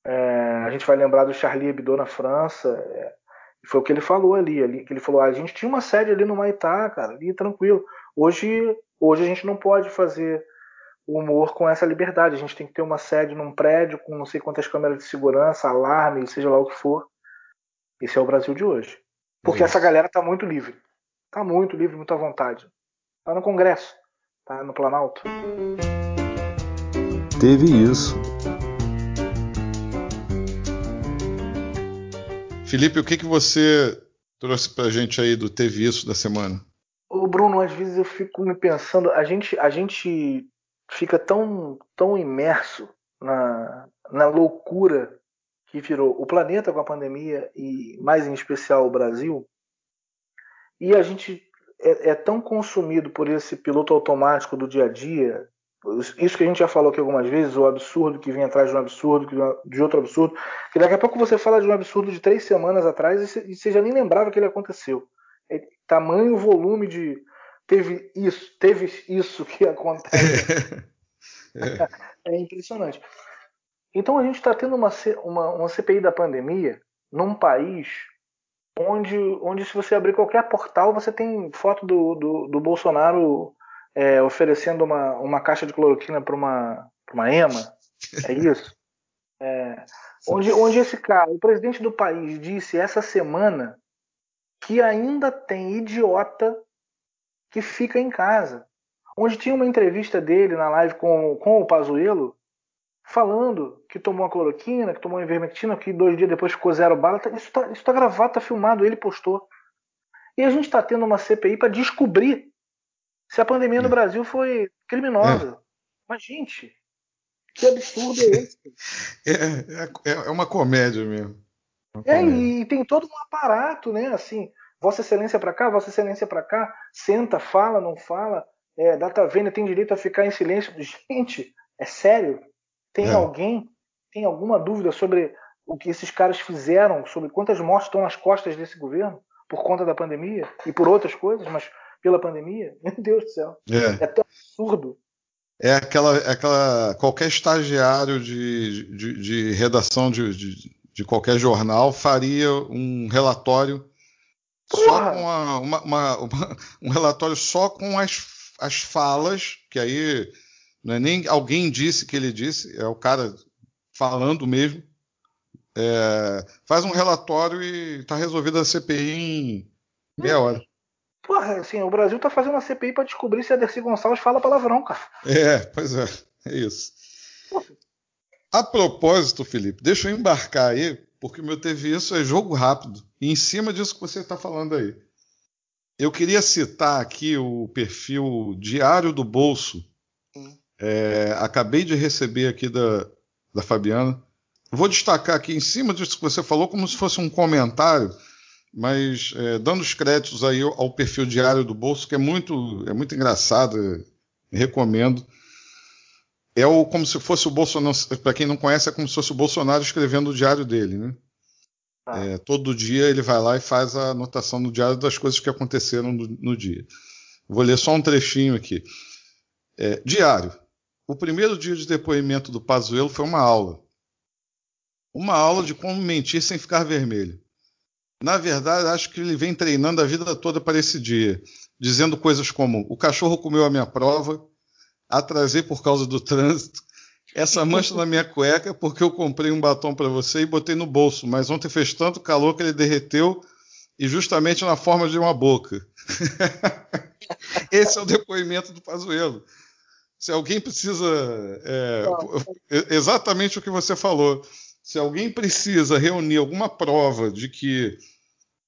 É, a gente vai lembrar do Charlie Hebdo na França. É, foi o que ele falou ali, ali que ele falou: ah, a gente tinha uma sede ali no Maitá, cara, ali tranquilo. Hoje, hoje a gente não pode fazer humor com essa liberdade. A gente tem que ter uma sede num prédio com não sei quantas câmeras de segurança, alarme, seja lá o que for. Esse é o Brasil de hoje. Porque essa galera tá muito livre. Tá muito livre, muito à vontade. Tá no Congresso, tá no Planalto. Teve isso. Felipe, o que, que você trouxe pra gente aí do Teve Isso da semana? Ô Bruno, às vezes eu fico me pensando, a gente, a gente fica tão, tão imerso na, na loucura que virou o planeta com a pandemia e mais em especial o Brasil, e a gente é, é, tão consumido por esse piloto automático do dia a dia, isso que a gente já falou aqui algumas vezes, o absurdo que vem atrás de um absurdo, de outro absurdo, que daqui a pouco você fala de um absurdo de três semanas atrás e você já nem lembrava que ele aconteceu. É, tamanho volume de teve isso, teve isso que acontece. é. impressionante. Então a gente está tendo uma, uma, uma CPI da pandemia num país onde, onde se você abrir qualquer portal, você tem foto do, do, do Bolsonaro é, oferecendo uma, uma caixa de cloroquina para uma, uma EMA. É isso? É, onde, onde esse cara, o presidente do país, disse essa semana que ainda tem idiota que fica em casa. Onde tinha uma entrevista dele na live com, com o Pazuello, falando que tomou a cloroquina, que tomou a ivermectina, que dois dias depois ficou zero bala. Tá, isso está tá gravado, está filmado, ele postou. E a gente está tendo uma CPI para descobrir se a pandemia no é. Brasil foi criminosa. É. Mas, gente, que absurdo é esse? É, é, é uma comédia mesmo. Uma é, comédia. e tem todo um aparato, né? Assim, Vossa Excelência para cá, Vossa Excelência para cá, senta, fala, não fala, é, data vênia tem direito a ficar em silêncio. Gente, é sério? Tem é. alguém, tem alguma dúvida sobre o que esses caras fizeram, sobre quantas mortes estão nas costas desse governo por conta da pandemia e por outras coisas, mas pela pandemia? Meu Deus do céu. É, é tão absurdo. É aquela, é aquela. Qualquer estagiário de, de, de redação de, de, de, qualquer jornal faria um relatório Porra. só com a, uma, uma, uma, um relatório só com as, as falas, que aí não é nem alguém disse que ele disse, é o cara falando mesmo. É, faz um relatório e está resolvida a CPI em meia hora. Porra, assim, o Brasil tá fazendo uma CPI para descobrir se a Dercy Gonçalves fala palavrão, cara. É, pois é, é isso. A propósito, Felipe, deixa eu embarcar aí, porque o meu teve isso é jogo rápido. E em cima disso que você está falando aí. Eu queria citar aqui o perfil Diário do Bolso, é, acabei de receber aqui da, da Fabiana. Vou destacar aqui em cima disso que você falou, como se fosse um comentário, mas é, dando os créditos aí ao, perfil diário do Bolso, que é muito, é muito engraçado, é, recomendo. É o, como se fosse o Bolsonaro, para quem não conhece, é como se fosse o Bolsonaro escrevendo o diário dele, né? Ah. É, todo dia ele vai lá e faz a anotação no diário das coisas que aconteceram no, no dia. Vou ler só um trechinho aqui. É, diário. O primeiro dia de depoimento do Pazuello foi uma aula. Uma aula de como mentir sem ficar vermelho. Na verdade, acho que ele vem treinando a vida toda para esse dia, dizendo coisas como: o cachorro comeu a minha prova, atrasei por causa do trânsito, essa mancha na minha cueca porque eu comprei um batom para você e botei no bolso, mas ontem fez tanto calor que ele derreteu e justamente na forma de uma boca. Esse é o depoimento do Pazuello se alguém precisa. É, exatamente o que você falou. Se alguém precisa reunir alguma prova de que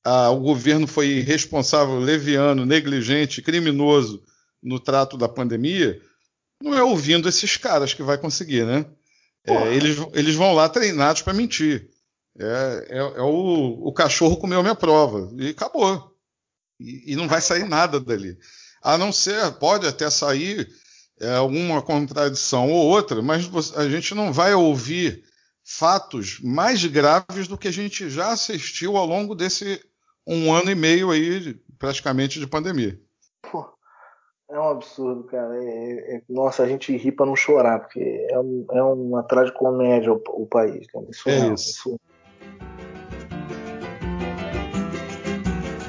ah, o governo foi responsável, leviano, negligente, criminoso no trato da pandemia, não é ouvindo esses caras que vai conseguir, né? É, eles, eles vão lá treinados para mentir. É, é, é o, o, cachorro comeu minha prova. E acabou. E, e, não vai sair nada dali. A não ser, pode até sair é, alguma contradição ou outra, mas a gente não vai ouvir fatos mais graves do que a gente já assistiu ao longo desse um ano e meio aí, praticamente, de pandemia. Pô, é um absurdo, cara. É, é, é nossa, a gente ri pra não chorar, porque é, um, é uma tragicomédia o, o país. Cara. Isso é não, isso. isso.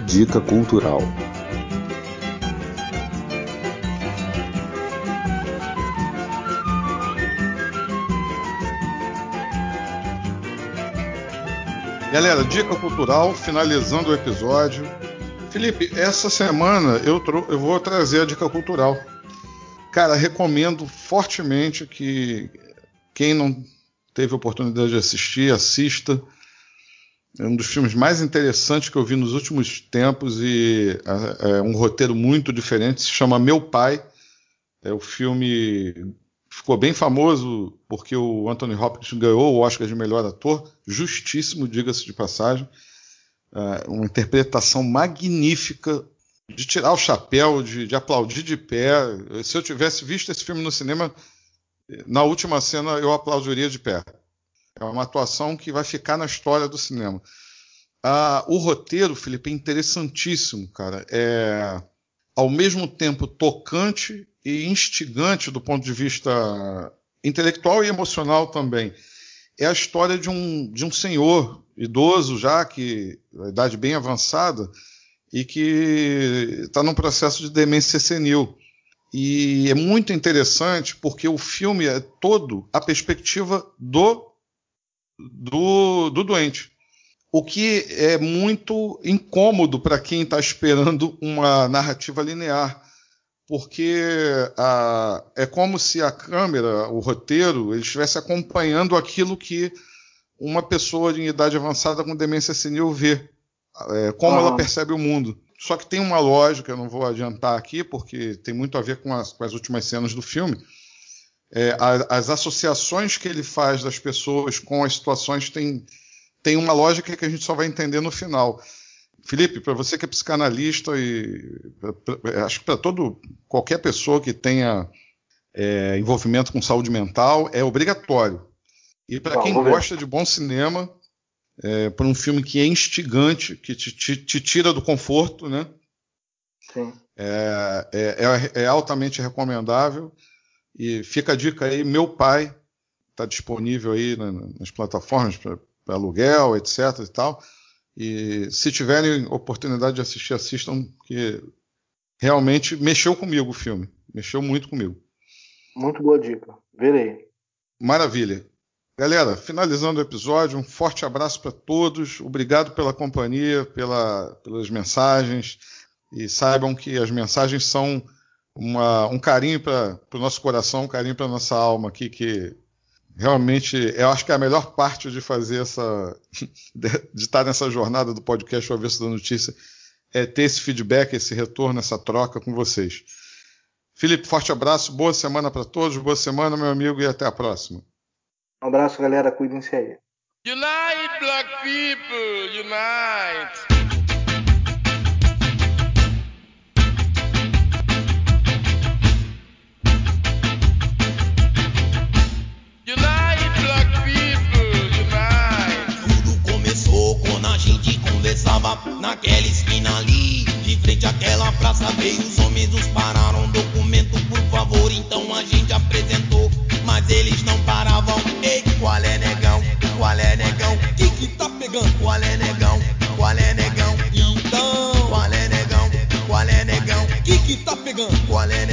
Dica cultural. Galera, dica cultural, finalizando o episódio. Felipe, essa semana eu, eu vou trazer a dica cultural. Cara, recomendo fortemente que quem não teve oportunidade de assistir, assista. É um dos filmes mais interessantes que eu vi nos últimos tempos e é, é um roteiro muito diferente. Se chama Meu Pai. É o filme ficou bem famoso porque o Anthony Hopkins ganhou o Oscar de melhor ator, justíssimo, diga-se de passagem. Uh, uma interpretação magnífica, de tirar o chapéu, de, de, aplaudir de pé. Se eu tivesse visto esse filme no cinema, na última cena eu aplaudiria de pé. É uma atuação que vai ficar na história do cinema. Uh, o roteiro, Felipe, é interessantíssimo, cara. É ao mesmo tempo tocante e instigante do ponto de vista intelectual e emocional também. É a história de um, de um senhor idoso já, que idade bem avançada, e que está num processo de demência senil. E é muito interessante porque o filme é todo a perspectiva do, do, do doente. O que é muito incômodo para quem está esperando uma narrativa linear porque a, é como se a câmera, o roteiro, ele estivesse acompanhando aquilo que uma pessoa de idade avançada com demência senil vê, é, como ela percebe o mundo. Só que tem uma lógica, eu não vou adiantar aqui, porque tem muito a ver com as, com as últimas cenas do filme. É, a, as associações que ele faz das pessoas com as situações tem, tem uma lógica que a gente só vai entender no final. Felipe, para você que é psicanalista e pra, pra, acho que para todo qualquer pessoa que tenha é, envolvimento com saúde mental é obrigatório. E para quem gosta de bom cinema, é, para um filme que é instigante, que te, te, te tira do conforto, né? Sim. É, é, é, é altamente recomendável. E fica a dica aí, meu pai está disponível aí nas plataformas para aluguel, etc. e tal. E se tiverem oportunidade de assistir, assistam, que realmente mexeu comigo o filme. Mexeu muito comigo. Muito boa dica. Verei. Maravilha. Galera, finalizando o episódio, um forte abraço para todos. Obrigado pela companhia, pela, pelas mensagens. E saibam que as mensagens são uma, um carinho para o nosso coração, um carinho para nossa alma aqui, que realmente eu acho que é a melhor parte de fazer essa de, de estar nessa jornada do podcast O Avesso da Notícia é ter esse feedback, esse retorno, essa troca com vocês. Felipe, forte abraço, boa semana para todos, boa semana, meu amigo, e até a próxima. Um abraço, galera, cuidem-se aí. Unite, black people, unite! Naquela esquina ali, de frente àquela praça veio os homens nos pararam, documento por favor, então a gente apresentou, mas eles não paravam. Ei, qual é negão? Qual é negão? Que que tá pegando? Qual é negão? Qual é negão? Então, qual é negão? Qual é negão? Que que tá pegando? Qual é negão?